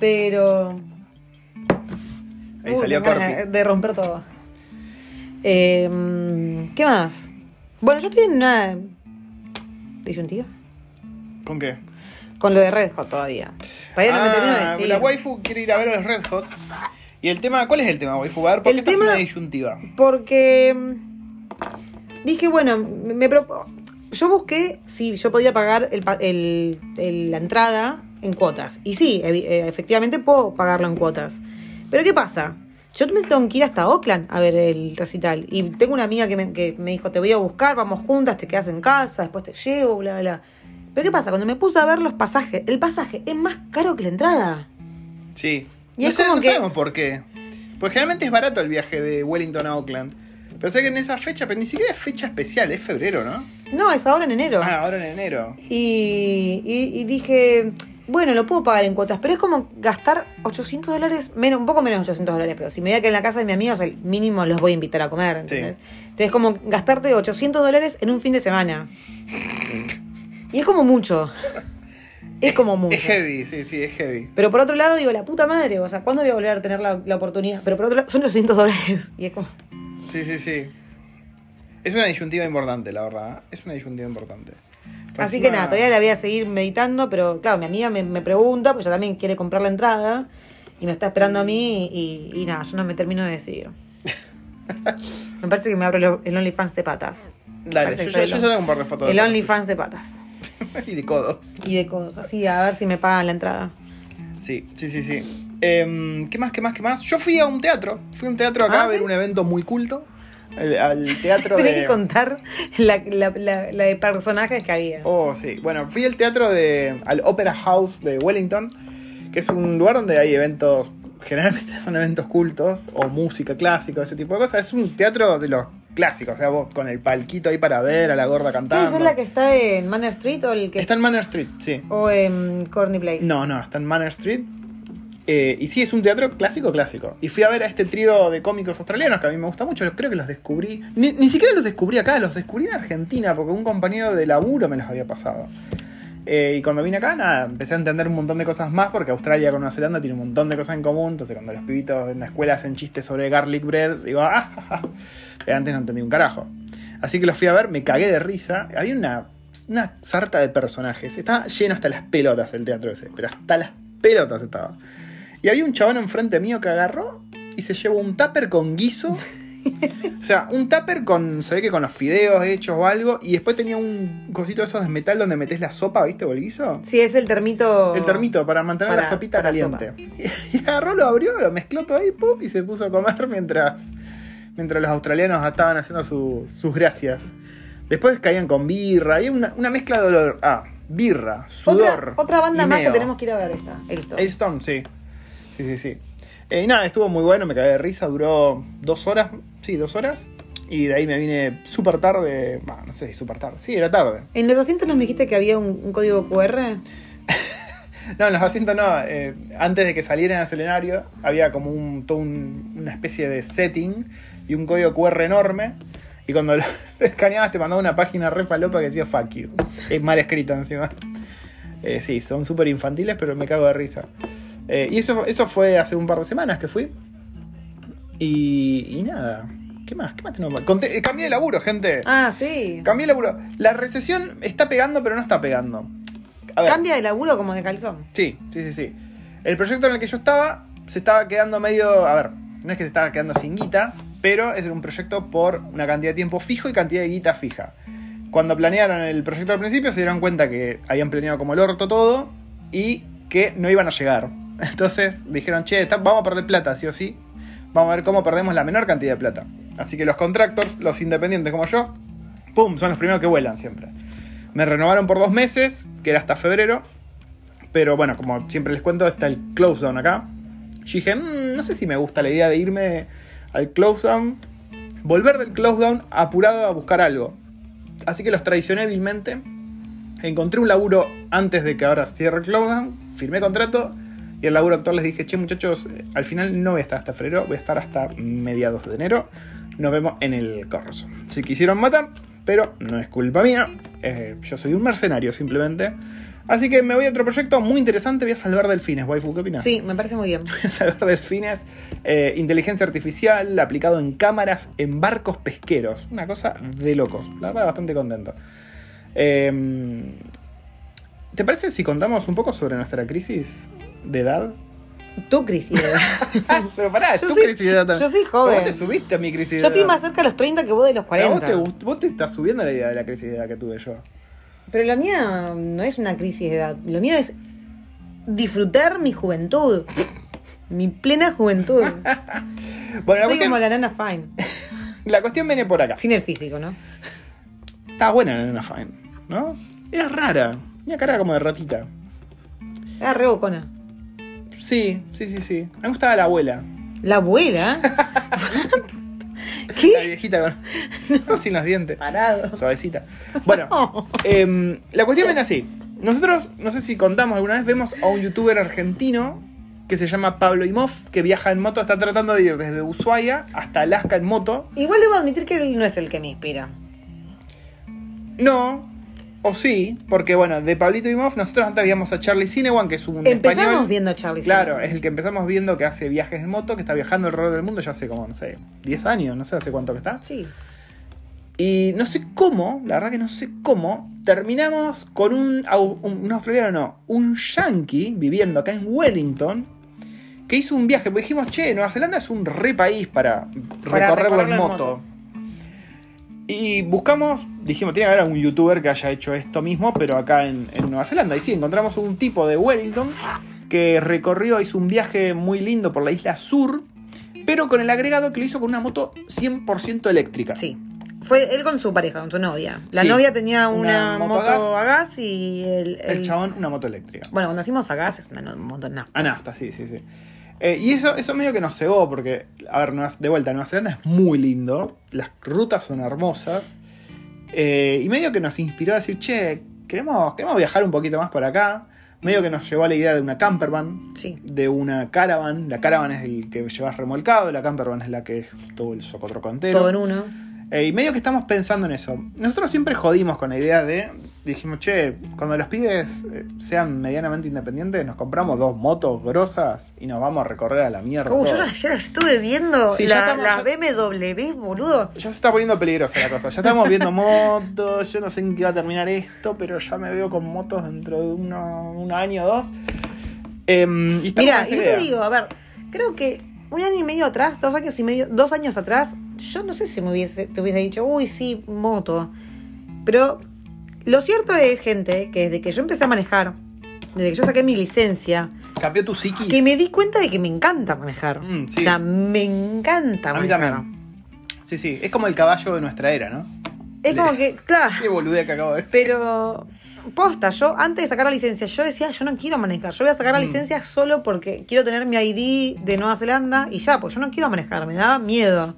Pero. Ahí Uy, salió Corpi. De romper todo. Eh, ¿Qué más? Bueno, yo estoy en una disyuntiva. ¿Con qué? Con lo de Red Hot todavía. Todavía no me termino de Ah, decir. La waifu quiere ir a ver a los Red Hot. Y el tema, ¿cuál es el tema, waifu? A ver, ¿por El qué estás en tema- una disyuntiva? Porque mm, dije, bueno, me, me propo- yo busqué si yo podía pagar el, el- el- la entrada en cuotas. Y sí, eh, efectivamente puedo pagarlo en cuotas. Pero ¿qué pasa? Yo me tengo que ir hasta Oakland a ver el recital. Y tengo una amiga que me, que me dijo, te voy a buscar, vamos juntas, te quedas en casa, después te llevo, bla, bla, bla. Pero ¿qué pasa? Cuando me puse a ver los pasajes, el pasaje es más caro que la entrada. Sí. Y no es sé, como no que- sabemos por qué. Pues generalmente es barato el viaje de Wellington a Oakland. Pero sé que en esa fecha, pero ni siquiera es fecha especial, es febrero, ¿no? No, es ahora en enero. Ah, ahora en enero. Y, y- y dije, bueno, lo puedo pagar en cuotas, pero es como gastar 800 dólares, menos, un poco menos de 800 dólares, pero si me voy a quedar en la casa de mi amigo, o sea, el mínimo los voy a invitar a comer, ¿entendés? Entonces, como gastarte 800 dólares en un fin de semana. Y es como mucho. Es como mucho. Es heavy, sí, sí, es heavy. Pero por otro lado, digo, la puta madre, o sea, ¿cuándo voy a volver a tener la, la oportunidad? Pero por otro lado, son 800 dólares. Y es como... Sí, sí, sí. Es una disyuntiva importante, la verdad. Es una disyuntiva importante. Por Así encima- que nada, todavía la voy a seguir meditando, pero claro, mi amiga me, me pregunta, pues ella también quiere comprar la entrada y me está esperando a mí y, y nada, yo no me termino de decidir. Me parece que me abro el OnlyFans de patas. Dale, yo, yo, tengo un par de fotos. El OnlyFans de patas. y de codos. Y de cosas. Así, a ver si me pagan la entrada. Sí, sí, sí, sí. Em, ¿Qué más, qué más, qué más? Yo fui a un teatro. Fui a un teatro acá Ah, a ver ¿sí? un evento muy culto. El- al teatro Tenés de... que contar la, la, la, la de personajes que había. Oh, sí. Bueno, fui al teatro de. al Opera House de Wellington, que es un lugar donde hay eventos. Generalmente son eventos cultos o música clásica, ese tipo de cosas. Es un teatro de los clásicos, o sea, vos con el palquito ahí para ver a la gorda cantando. ¿Esa es la que está en Manor Street o el que Está en Manor Street, sí. o en Corny Place? No, no, está en Manor Street. Eh, y sí, es un teatro clásico, clásico. Y fui a ver a este trío de cómicos australianos que a mí me gusta mucho. Creo que los descubrí. Ni, ni siquiera los descubrí acá, los descubrí en Argentina porque un compañero de laburo me los había pasado. Eh, y cuando vine acá, nada, empecé a entender un montón de cosas más porque Australia con Nueva Zelanda tiene un montón de cosas en común. Entonces, cuando los pibitos en la escuela hacen chistes sobre garlic bread, digo, ah, ja, ja". Pero antes no entendí un carajo. Así que los fui a ver, me cagué de risa. Había una, una sarta de personajes. Estaba lleno hasta las pelotas el teatro ese, pero hasta las pelotas estaba. Y había un chabón enfrente mío que agarró y se llevó un tupper con guiso. O sea, un tupper con, se ve que con los fideos hechos o algo. Y después tenía un cosito de esos de metal donde metes la sopa, ¿viste? O el guiso. Sí, es el termito. El termito para mantener Para- la sopita caliente. Y, agarró, lo abrió, lo mezcló todo ahí, ¡pum! y se puso a comer mientras, mientras los australianos estaban haciendo su- sus gracias. Después caían con birra, había una, una mezcla de olor. Ah, birra, sudor. Otra, otra banda más que tenemos que ir a ver esta. Elstone. Hailstone, sí. Sí, sí, sí. Eh, y nada, estuvo muy bueno, me cagué de risa, duró dos horas, sí, dos horas. Y de ahí me vine súper tarde, bah, no sé si súper tarde, sí, era tarde. En los asientos nos dijiste que había un, un código QR. No, en los asientos no, eh, antes de que salieran al escenario había como un, todo un- una especie de setting y un código QR enorme. Y cuando lo, lo escaneabas te mandaba una página re falopa que decía fuck you. Es mal escrito encima. Eh, sí, son súper infantiles, pero me cago de risa. Eh, y eso, eso fue hace un par de semanas que fui. Y, y nada. ¿Qué más? ¿Qué más tenemos? Conté- eh, cambié de laburo, gente. Ah, sí. Cambié de laburo. La recesión está pegando, pero no está pegando. A ver. Cambia de laburo como de calzón. Sí, sí, sí, sí. El proyecto en el que yo estaba se estaba quedando medio. A ver, no es que se estaba quedando sin guita, pero es un proyecto por una cantidad de tiempo fijo y cantidad de guita fija. Cuando planearon el proyecto al principio se dieron cuenta que habían planeado como el orto todo y que no iban a llegar. Entonces dijeron, che, vamos a perder plata, sí o sí. Vamos a ver cómo perdemos la menor cantidad de plata. Así que los contractors, los independientes como yo, ¡pum! Son los primeros que vuelan siempre. Me renovaron por dos meses, que era hasta febrero. Pero bueno, como siempre les cuento, está el close down acá. Yo dije, "Mm, no sé si me gusta la idea de irme al close down, volver del close down apurado a buscar algo. Así que los traicioné hábilmente. Encontré un laburo antes de que ahora cierre el close down, firmé contrato y el laburo actual les dije, che muchachos, eh, al final no voy a estar hasta febrero, voy a estar hasta mediados de enero. Nos vemos en el corso. Se quisieron matar, pero no es culpa mía. Eh, yo soy un mercenario simplemente. Así que me voy a otro proyecto muy interesante. Voy a salvar delfines, waifu. ¿Qué opinas? Sí, me parece muy bien. Voy a salvar delfines. eh, inteligencia artificial aplicado en cámaras en barcos pesqueros. Una cosa de locos. La verdad, bastante contento. Eh, ¿Te parece si contamos un poco sobre nuestra crisis de edad? Tu crisis. Pero pará, Yo tu soy- crisis de edad también. yo soy joven. Vos te subiste a mi crisis de Yo estoy edad. más cerca de los 30 que vos de los Pero 40. Vos te, vos te estás subiendo la idea de la crisis de edad que tuve yo. Pero la mía no es una crisis de edad. Lo mío es disfrutar mi juventud. Mi plena juventud. Bueno, Soy cuestión, como la nana Fine. la cuestión viene por acá. Sin el físico, ¿no? Estaba buena la nena Fine, ¿no? Era rara. Tenía cara como de ratita. Era re bocona. Sí, sí, sí, sí. A mí me gustaba la abuela. La abuela. La viejita con... sin los dientes. Parado. Suavecita. Bueno, em, la cuestión viene así. Nosotros, no sé si contamos alguna vez, vemos a un youtuber argentino que se llama Pablo Imov, que viaja en moto, está tratando de ir desde Ushuaia hasta Alaska en moto. Igual debo admitir que él no es el que me inspira. No, o sí, porque bueno, de Pablito Imov nosotros antes veíamos a Charlie Cinewan, que es un Empezamos español. viendo a Charlie. Claro, es el que empezamos viendo que hace viajes en moto, que está viajando alrededor del mundo ya hace como, no sé, 10 años, no sé hace cuánto que está. Sí. Y no sé cómo, la verdad que no sé cómo, terminamos con un, au- un, un australiano, no, un yankee viviendo acá en Wellington, que hizo un viaje, porque dijimos, che, Nueva Zelanda es un re país para, Para recorrerlo en recorrerlo en moto. moto. Y buscamos, dijimos, tiene que haber algún youtuber que haya hecho esto mismo, pero acá en, en Nueva Zelanda. Y sí, encontramos un tipo de Wellington que recorrió, hizo un viaje muy lindo por la isla sur, pero con el agregado que lo hizo con una moto 100% eléctrica. Sí. Fue él con su pareja, con su novia. La Sí. novia tenía Una una, moto moto, a gas. a gas y el, El el- chabón, una moto eléctrica. Bueno, cuando decimos a gas es una moto nafta. A nafta, sí, sí, sí. Eh, y eso, eso medio que nos cegó, porque, a ver, de vuelta, Nueva Zelanda es muy lindo, las rutas son hermosas, eh, y medio que nos inspiró a decir, che, queremos, queremos viajar un poquito más por acá, medio que nos llevó a la idea de una campervan, Sí. de una caravan, la caravan es el que llevas remolcado, la campervan es la que es todo el socotroco entero. Todo en uno. Eh, y medio que estamos pensando en eso. Nosotros siempre jodimos con la idea de. Dijimos, che, cuando los pibes eh, sean medianamente independientes, nos compramos dos motos grosas y nos vamos a recorrer a la mierda. Uh, yo todo". ayer estuve viendo Sí, la, estamos- ya- BMW, boludo. Ya se está poniendo peligrosa la cosa. Ya estamos viendo motos. Yo no sé en qué va a terminar esto, pero ya me veo con motos dentro de uno- un año o dos. Em, y estamos Mira, yo idea. te digo, a ver, creo que un año y medio atrás, dos años y medio, dos años atrás, yo no sé si me hubiese, te hubiese dicho, uy, sí, moto. Pero lo cierto es, gente, que desde que yo empecé a manejar, desde que yo saqué mi licencia, Cambió tu psiquis. que me di cuenta de que me encanta manejar. Mm, sí. O sea, me encanta A mí manejar. también. Sí, sí. Es como el caballo de nuestra era, ¿no? Es como que, claro, Qué boludez que acabo de decir. pero posta, yo antes de sacar la licencia, yo decía, yo no quiero manejar, yo voy a sacar la Mm. licencia solo porque quiero tener mi ID de Nueva Zelanda y ya, pues yo no quiero manejar, me da miedo.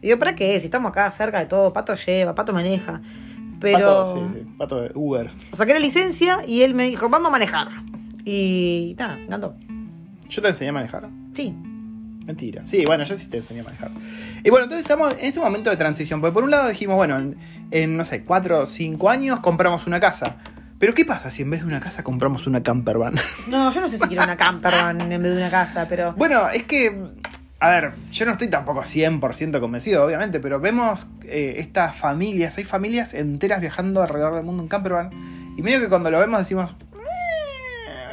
Digo, ¿para qué? Si estamos acá cerca de todo, Pato lleva, Pato maneja. Pero Pato, sí, sí. Pato de Uber. saqué la licencia y él me dijo, vamos a manejar. Y nada, encantó. Yo te enseñé a manejar. Sí. Mentira. Sí, bueno, yo sí te enseñé a manejar. Y bueno, entonces estamos en este momento de transición. Porque por un lado dijimos, bueno, en, en, no sé, 4 o 5 años compramos una casa. Pero ¿qué pasa si en vez de una casa compramos una campervan? No, yo no sé si quiero una campervan en vez de una casa, pero... bueno, es que, a ver, yo no estoy tampoco 100% convencido, obviamente, pero vemos eh, estas familias, hay familias enteras viajando alrededor del mundo en campervan. Y medio que cuando lo vemos decimos,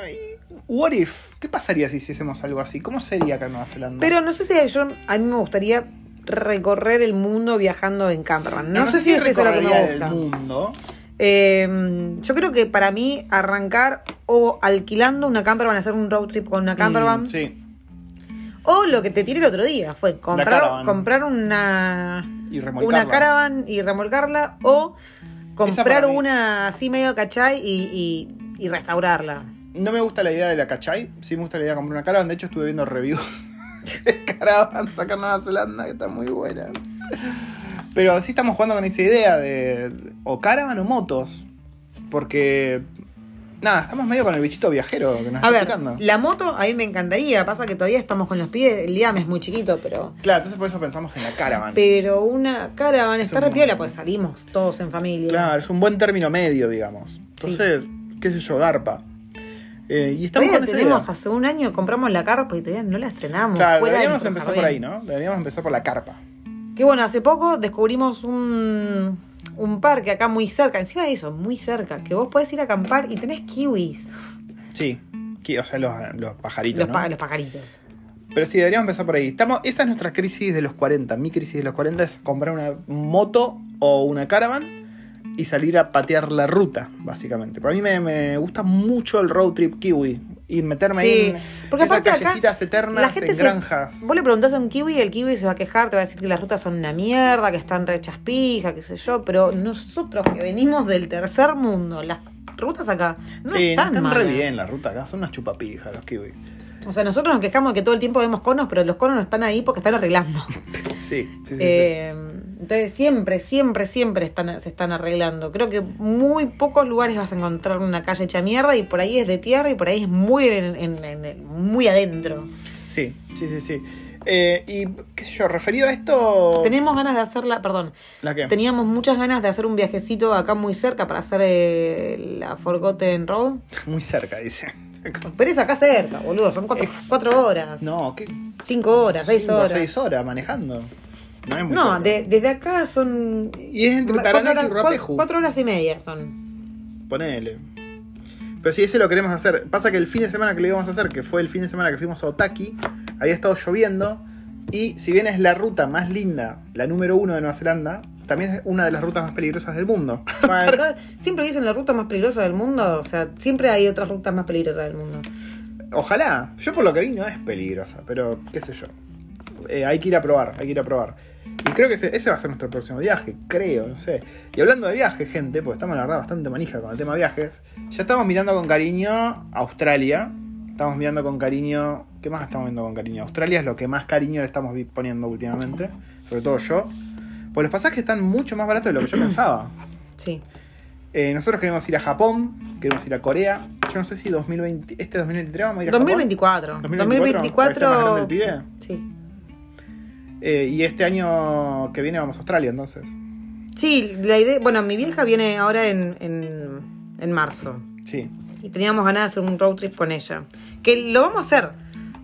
"Eh, what if? ¿Qué pasaría si hiciésemos algo así? ¿Cómo sería acá en Nueva Zelanda? Pero no sé si yo, a mí me gustaría recorrer el mundo viajando en campervan. No, sé, si es eso lo que me gusta. el mundo. Eh, yo creo que para mí arrancar o alquilando una campervan, hacer un road trip con una campervan, Mm, sí, o lo que te tiré el otro día fue comprar, comprar una, y una caravan y remolcarla o comprar una así medio cachay y, y- y restaurarla. No me gusta la idea de la cachai. Sí me gusta la idea de comprar una caravan. De hecho, estuve viendo reviews de caravan sacar Nueva Zelanda que están muy buenas. Pero sí estamos jugando con esa idea de o caravan o motos. Porque. Nada, estamos medio con el bichito viajero que nos A está ver, la moto a mí me encantaría, pasa que todavía estamos con los pies, el Liam es muy chiquito, pero Claro, entonces por eso pensamos en la caravan. pero una caravan Es está re piola, pues salimos todos en familia. Claro, es un buen término medio, digamos. Entonces, qué sé yo, garpa. Eh, y estamos con tenemos, idea. hace un año compramos la carpa y todavía no la estrenamos. Claro, deberíamos empezar por ahí. ¿no? Deberíamos empezar por la carpa. Que bueno, hace poco descubrimos un, un parque acá muy cerca, encima de eso, muy cerca, que vos podés ir a acampar y tenés kiwis, Sí, que- o sea, los, los pajaritos. los, ¿no? pa- los pajaritos. Pero sí, deberíamos empezar por ahí. Estamos, esa es nuestra crisis de los 40. Mi crisis de los 40 es comprar una moto o una caravan y salir a patear la ruta, básicamente. Para mí me, me gusta mucho el road trip kiwi y meterme Sí, ahí en porque esas callecitas eternas la gente en se- granjas. Vos le preguntás a un kiwi y el kiwi se va a quejar, te va a decir que las rutas son una mierda, que están rechas pijas, qué sé yo, pero nosotros que venimos del tercer mundo, las rutas acá no sí, no están, están re bien la ruta acá, son unas chupapijas los kiwis. O sea, nosotros nos quejamos de que todo el tiempo vemos conos, pero los conos no están ahí porque están arreglando. Sí, sí, sí. sí. Eh, Entonces siempre, siempre, siempre están, se están arreglando. Creo que muy pocos lugares vas a encontrar una calle hecha mierda y por ahí es de tierra y por ahí es muy, en- en- en el- muy adentro. Sí, sí, sí, sí. Eh, y, qué sé yo, referido a esto... Tenemos ganas de hacerla, perdón, ¿La qué? teníamos muchas ganas de hacer un viajecito acá muy cerca para hacer eh, la Forgotten Road. Muy cerca, dice. Pero es acá cerca, boludo, son cuatro, cuatro horas, No, ¿qué? cinco horas, seis Cinco horas. seis horas manejando. No es muy No, cerca. de- desde acá son Y es entre Taranaki y Rapeju. cuatro- horas y media son. Ponele. Pero sí, ese lo queremos hacer. Pasa que el fin de semana que lo íbamos a hacer, que fue el fin de semana que fuimos a Otaki, había estado lloviendo. Y si bien es la ruta más linda, la número uno de Nueva Zelanda, también es una de las rutas más peligrosas del mundo. Bueno, acá siempre dicen la ruta más peligrosa del mundo, o sea, siempre hay otras rutas más peligrosas del mundo. Ojalá. Yo por lo que vi no es peligrosa, pero qué sé yo. Eh, hay que ir a probar, hay que ir a probar. Y creo que ese, ese va a ser nuestro próximo viaje, creo, no sé. Y hablando de viajes, gente, porque estamos la verdad bastante manija con el tema viajes, ya estamos mirando con cariño Australia. Estamos mirando con cariño. ¿Qué más estamos viendo con cariño? Australia es lo que más cariño le estamos poniendo últimamente. Sobre todo yo. Pues los pasajes están mucho más baratos de lo que yo pensaba. Sí. Eh, nosotros queremos ir a Japón, queremos ir a Corea. Yo no sé si 2020, este 2023 vamos a ir a 2024. Japón. 2024. ¿Puede ser más grande el pibe? Sí. Eh, y este año que viene vamos a Australia, entonces. Sí, la idea. Bueno, mi vieja viene ahora en, en, en marzo. Sí. Y teníamos ganas de hacer un road trip con ella. Que lo vamos a hacer.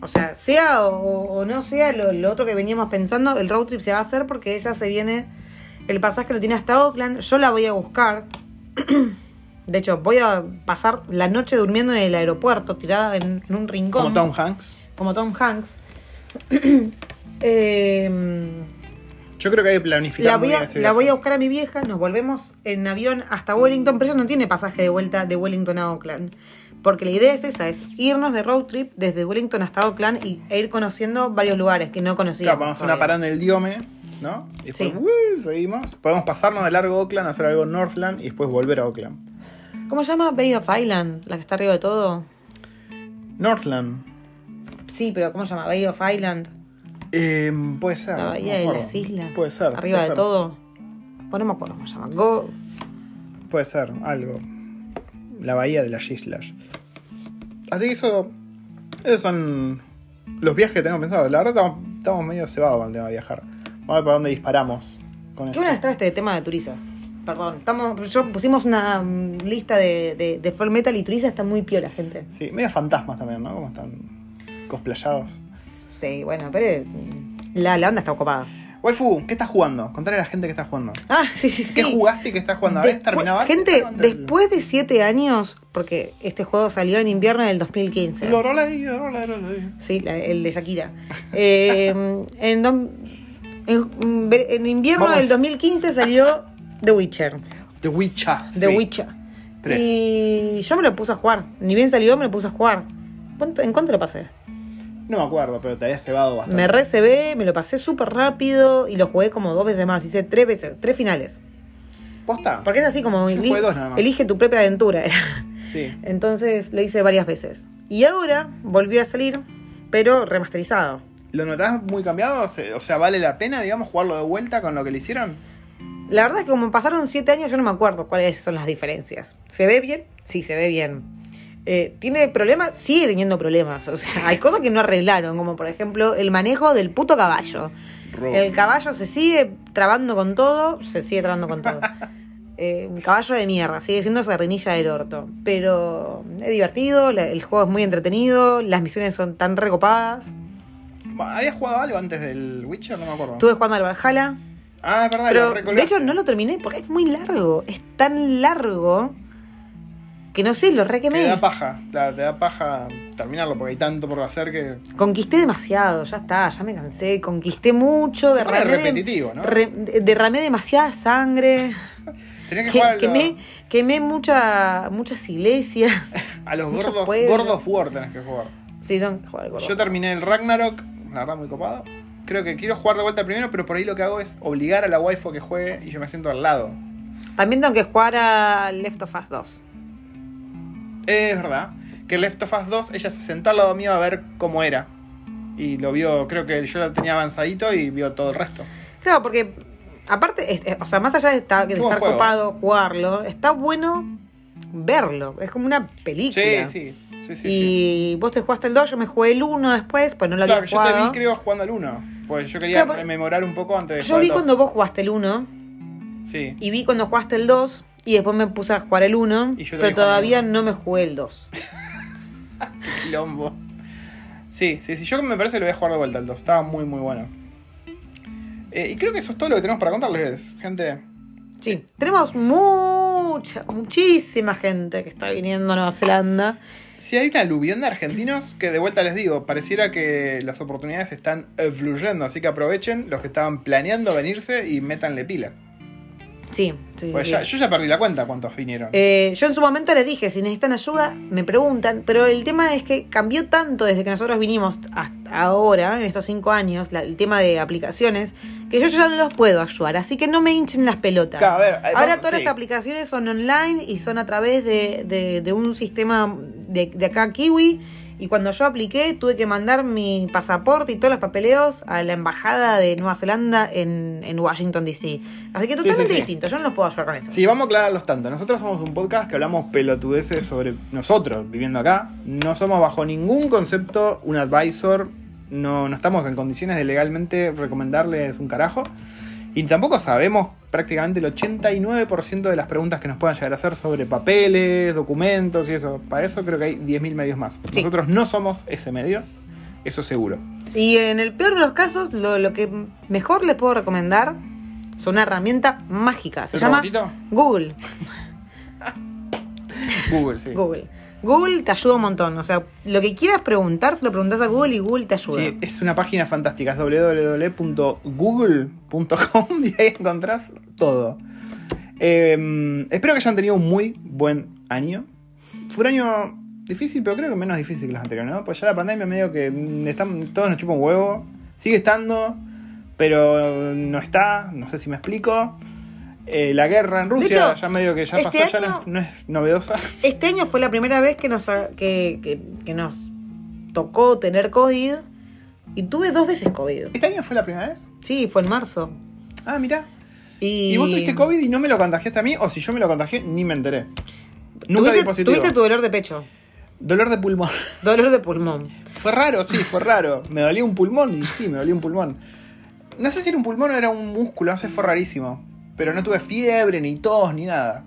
O sea, sea o, o no sea lo, lo otro que veníamos pensando, el road trip se va a hacer porque ella se viene. El pasaje lo tiene hasta Oakland. Yo la voy a buscar. De hecho, voy a pasar la noche durmiendo en el aeropuerto, tirada en, en un rincón. Como Tom Hanks. como Tom Hanks. Eh, Yo creo que hay que planificar. la voy, a, la voy a buscar a mi vieja, nos volvemos en avión hasta Wellington, pero ella no tiene pasaje de vuelta de Wellington a Auckland. Porque la idea es esa, es irnos de road trip desde Wellington hasta Auckland y, e ir conociendo varios lugares que no conocíamos. Claro, vamos a una parada en el Diome, ¿no? Y después Sí. ¡uh! seguimos. Podemos pasarnos de largo a Auckland, hacer algo en Northland y después volver a Auckland. ¿Cómo se llama Bay of Island? La que está arriba de todo. Northland. Sí, pero ¿cómo se llama? Bay of Island. Eh, puede ser. La no bahía me de las islas. Puede ser. Arriba puede de ser. todo. Bueno, no me acuerdo cómo se llama. Go. Puede ser, algo. La bahía de las islas. Así que eso. Esos son los viajes que tenemos pensados. La verdad estamos, estamos medio cebados con el tema de viajar. Vamos a ver para dónde disparamos con Qué eso. bueno está este tema de turizas. Perdón, estamos, yo pusimos una mm, lista de, de, de full metal y turizas está muy piola, gente. Sí, medio fantasmas también, ¿no? Como están cosplayados. Sí, bueno, pero mm, la, la onda está ocupada. Waifu, ¿qué estás jugando? Contale a la gente que estás jugando. Ah, sí, sí, sí. ¿Qué jugaste y qué estás jugando? ¿Habías terminado? Gente, ¿O antes del- después de siete años, porque este juego salió en invierno del 2015. Lo rola ahí, lo rola ahí, lo rola ahí. Sí, la- el de Shakira. Eh, en, dom- en- en invierno Vamos. del 2015 salió The Witcher. The Witcher. The. Witcher. Tres. Y yo me lo puse a jugar. Ni bien salió, me lo puse a jugar. ¿Cuánto- ¿En cuánto lo pasé? No me acuerdo, pero te había cebado bastante. Me recebé, me lo pasé súper rápido y lo jugué como dos veces más. Hice tres veces, tres finales. ¿Posta? Porque es así como Yo jugué dos nada más. elige tu propia aventura. era. Sí. Entonces lo hice varias veces. Y ahora volvió a salir, pero remasterizado. ¿Lo notás muy cambiado? O sea, ¿vale la pena, digamos, jugarlo de vuelta con lo que le hicieron? La verdad es que como pasaron siete años, yo no me acuerdo cuáles son las diferencias. ¿Se ve bien? Sí, se ve bien. Eh, ¿Tiene problemas? Sigue teniendo problemas. O sea, hay cosas que no arreglaron, como por ejemplo el manejo del puto caballo. El caballo se sigue trabando con todo, se sigue trabando con todo. Eh, un caballo de mierda, sigue siendo sardinilla del orto. Pero es divertido, la- el juego es muy entretenido, las misiones son tan recopadas. ¿Habías jugado algo antes del Witcher? No me acuerdo. Estuve jugando al Valhalla, Ah, es verdad, pero lo de hecho no lo terminé porque es muy largo. Es tan largo que no sé, lo Te requemé. da paja, claro, te da paja terminarlo porque hay tanto por hacer que. Conquisté demasiado, ya está, ya me cansé. Conquisté mucho, Se derramé, repetitivo, ¿no? re- derramé demasiada sangre. Tenías que Que- jugar quemé, quemé mucha, muchas iglesias. a los gordos, pueblos. gordos War tenés que jugar. Sí, tengo que jugar gordo. Yo terminé el Ragnarok, la verdad muy copado. Creo que quiero jugar de vuelta primero, pero por ahí lo que hago es obligar a la waifu a que juegue y yo me siento al lado. También tengo que jugar a Left of Us 2. Es verdad que Left of Us 2, ella se sentó al lado mío a ver cómo era. Y lo vio, creo que yo lo tenía avanzadito y vio todo el resto. Claro, porque aparte, o sea, más allá de, estar, de estar copado jugarlo, está bueno verlo. Es como una película. Sí, sí, sí, sí. sí. Y vos te jugaste el 2, yo me jugué el 1 después, pues no lo Claro, había yo te jugado. vi creo jugando al 1. Pues yo quería Claro, rememorar un poco antes de yo jugar vi al 2. cuando vos jugaste el 1 Sí. y vi cuando jugaste el 2 y después me puse a jugar el 1, Y yo pero todavía no me jugué el 2. Quilombo. Sí, sí, sí, yo me parece que lo voy a jugar de vuelta el 2. Estaba muy, muy bueno. Eh, y creo que eso es todo lo que tenemos para contarles, gente. Sí, tenemos mucha, muchísima gente que está viniendo a Nueva Zelanda. Sí, hay una aluvión de argentinos que de vuelta les digo, pareciera que las oportunidades están fluyendo, así que aprovechen los que estaban planeando venirse y métanle pila. Sí, sí, Pues sí. ya- yo ya perdí la cuenta cuántos vinieron. Eh, yo en su momento les dije, si necesitan ayuda, me preguntan, pero el tema es que cambió tanto desde que nosotros vinimos hasta ahora, en estos cinco años, la- el tema de aplicaciones, que yo ya no los puedo ayudar, así que no me hinchen las pelotas. Claro, a ver, eh, ahora todas las aplicaciones son online y son a través de, de- de un sistema de, de acá, Kiwi, y cuando yo apliqué tuve que mandar mi pasaporte y todos los papeleos a la embajada de Nueva Zelanda en, en Washington, D.C. Así que Sí, totalmente sí, sí. distinto, yo no los puedo ayudar con eso. Sí, vamos a aclararlos tanto. Nosotros somos un podcast que hablamos pelotudeces sobre nosotros viviendo acá. No somos bajo ningún concepto un advisor. No, no estamos en condiciones de legalmente recomendarles un carajo. Y tampoco sabemos prácticamente el 89% de las preguntas que nos puedan llegar a hacer sobre papeles, documentos y eso. Para eso creo que hay 10.000 medios más. Sí. Nosotros no somos ese medio, eso seguro. Y en el peor de los casos, lo, lo que mejor les puedo recomendar es una herramienta mágica. Se ¿El llama robotito? Google. Google, sí. Google. Google te ayuda un montón. O sea, lo que quieras preguntar, se lo preguntas a Google y Google te ayuda. Sí, es una página fantástica, es www.google.com y ahí encontrás todo. Eh, espero que hayan tenido un muy buen año. Fue un año difícil, pero creo que menos difícil que los anteriores, ¿no? Pues ya la pandemia medio que mm, están, todos nos chupa un huevo. Sigue estando, pero no está, no sé si me explico. Eh, la guerra en Rusia hecho, ya medio que ya este pasó, ya no, no es novedosa. Este año fue la primera vez que nos, que, que- que nos tocó tener COVID. Y tuve dos veces COVID. ¿Este año fue la primera vez? Sí, fue en marzo. Ah, mira. Y, ¿Y vos tuviste COVID y no me lo contagiaste a mí? O si yo me lo contagié, ni me enteré. Nunca Tuviste, positivo. tuviste tu dolor de pecho. Dolor de pulmón. Dolor de pulmón. Fue raro, sí, fue raro. Me dolía un pulmón y sí, me dolía un pulmón. No sé si era un pulmón o era un músculo, no sé, fue rarísimo. Pero no tuve fiebre, ni tos, ni nada.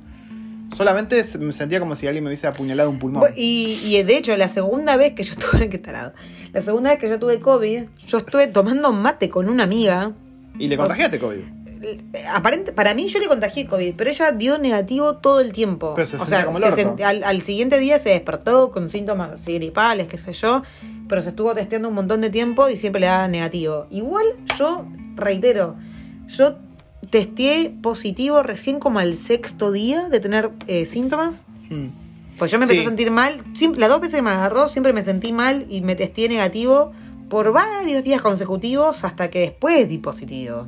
Solamente me sentía como si alguien me hubiese apuñalado un pulmón. Y, y de hecho, la segunda vez que yo tuve, qué tarado, la segunda vez que yo tuve COVID, yo estuve tomando mate con una amiga. Y le contagiaste COVID. Eh, Aparente, para mí yo le contagié COVID, pero ella dio negativo todo el tiempo. Pero se o sea, como el se orto. sent- al, al siguiente día se despertó con síntomas así gripales, qué sé yo, pero se estuvo testeando un montón de tiempo y siempre le daba negativo. Igual yo, reitero, yo testé positivo recién como al sexto día de tener eh, síntomas. Mm. Pues yo me empecé Sí. a sentir mal. Siempre- las dos veces que me agarró, siempre me sentí mal y me testé negativo por varios días consecutivos hasta que después di positivo.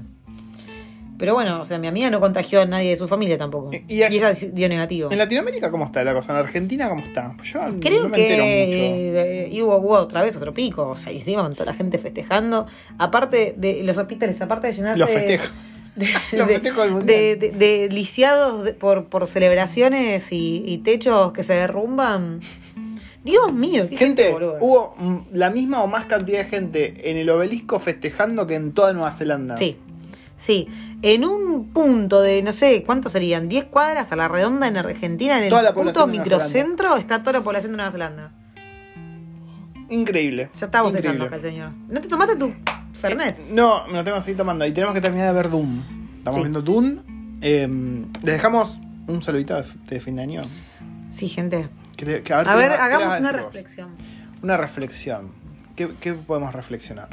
Pero bueno, o sea, mi amiga no contagió a nadie de su familia tampoco. Y- ella dio negativo. ¿En Latinoamérica cómo está la cosa? ¿En Argentina cómo está? Pues yo Creo no me que entero mucho. y hubo, hubo otra vez otro pico. O sea, hicimos con toda la gente festejando. Aparte de los hospitales, aparte de llenarse. Los festejos. de, de- de- lisiados por, por celebraciones y, y techos que se derrumban. Dios mío, qué gente, Gente, hubo la misma o más cantidad de gente en el obelisco festejando que en toda Nueva Zelanda. Sí, sí. En un punto de, no sé, ¿cuántos serían? 10 cuadras a la redonda en Argentina, en el Toda la punto microcentro, está toda la población de Nueva Zelanda. Increíble. Ya está bostezando acá el señor. ¿No te tomaste tu Fernet? Eh, no, me lo tengo que seguir tomando. Y tenemos que terminar de ver Doom. Estamos Sí. viendo Doom. Eh, les dejamos un saludito de, fin de año. Sí, gente. Que- que- A ¿qué ver, hagamos una vos? reflexión. Una reflexión. ¿Qué, qué podemos reflexionar?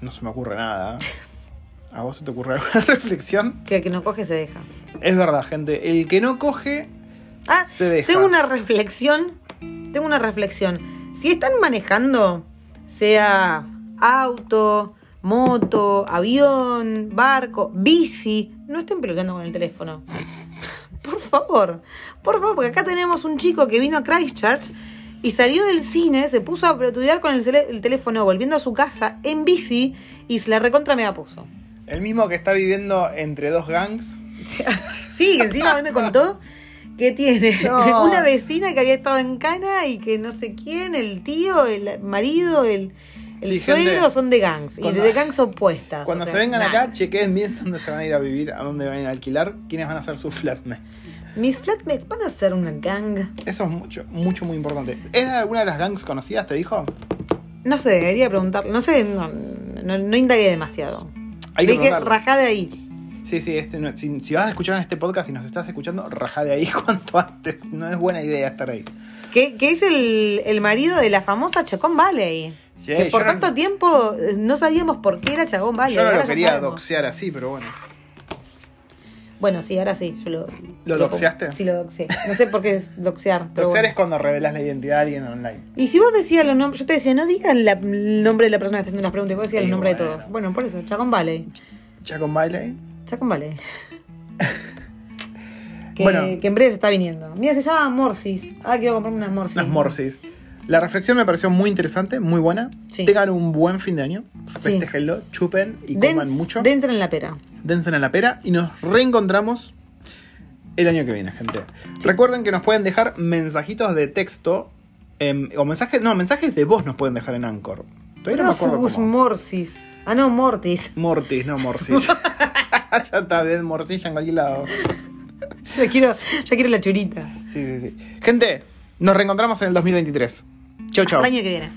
No se me ocurre nada. ¿A vos se te ocurre alguna reflexión? Que el que no coge se deja. Es verdad, gente. El que no coge Ah, se deja. tengo una reflexión. Tengo una reflexión. Si están manejando, sea auto, moto, avión, barco, bici, no estén peloteando con el teléfono. Por favor, por favor, porque acá tenemos un chico que vino a Christchurch y salió del cine, se puso a pelotudear con el, teléfono volviendo a su casa en bici y se la recontra me puso. El mismo que está viviendo entre dos gangs. Sí, encima hoy me contó que tiene No. una vecina que había estado en cana y que no sé quién, el tío, el marido, el, el Sí, suegro gente, son de gangs. cuando- y de gangs opuestas. Cuando o sea, se vengan acá, chequeen bien dónde se van a ir a vivir, a dónde van a ir a alquilar, quiénes van a ser sus flatmates. Mis flatmates van a ser una gang. Eso es mucho, mucho, muy importante. ¿Es alguna de las gangs conocidas, te dijo? No sé, debería preguntarle. No sé, no, no, no indagué demasiado. Hay que rajá de ahí. Sí, sí, este no- si, si vas a escuchar este podcast y nos estás escuchando, rajá de ahí cuanto antes. No es buena idea estar ahí. Que es el, el marido de la famosa Chacón Valley. Sí, que por no- tanto tiempo eh, no sabíamos por qué era Chacón Valley. Yo no lo quería sabemos. doxear así, pero bueno. Bueno, sí, ahora sí. Yo lo, ¿Lo doxeaste? Sí, lo doxeé. No sé por qué es doxear. Doxear bueno. es cuando revelas la identidad de alguien online. Y si vos decías los nombres, yo te decía, no digan la- el nombre de la persona que está haciendo las preguntas, vos decías Sí, el nombre de todos. Bueno, por eso, Chacón Valley. Ya con Valley. que, Bueno. que en breve se está viniendo. Mira, se llama Morsis. Ah, quiero comprarme unas Morsis. Unas morsis. La reflexión me pareció muy interesante, muy buena. Sí. Tengan un buen fin de año. Festéjenlo, chupen y coman mucho. Densen en la pera. dense en la pera y nos reencontramos el año que viene, gente. Recuerden que nos pueden dejar mensajitos de texto em, o mensajes, no, mensajes de voz nos pueden dejar en Anchor. Todavía no me acuerdo Prófugus cómo. Morsis. Ah, no, Mortis. Mortis, no Morsis. ya está bien, morcilla en cualquier lado. Ya quiero, ya quiero la churita. Sí, sí, sí. Gente, nos reencontramos en el 2023. Chau, chau. El año que viene.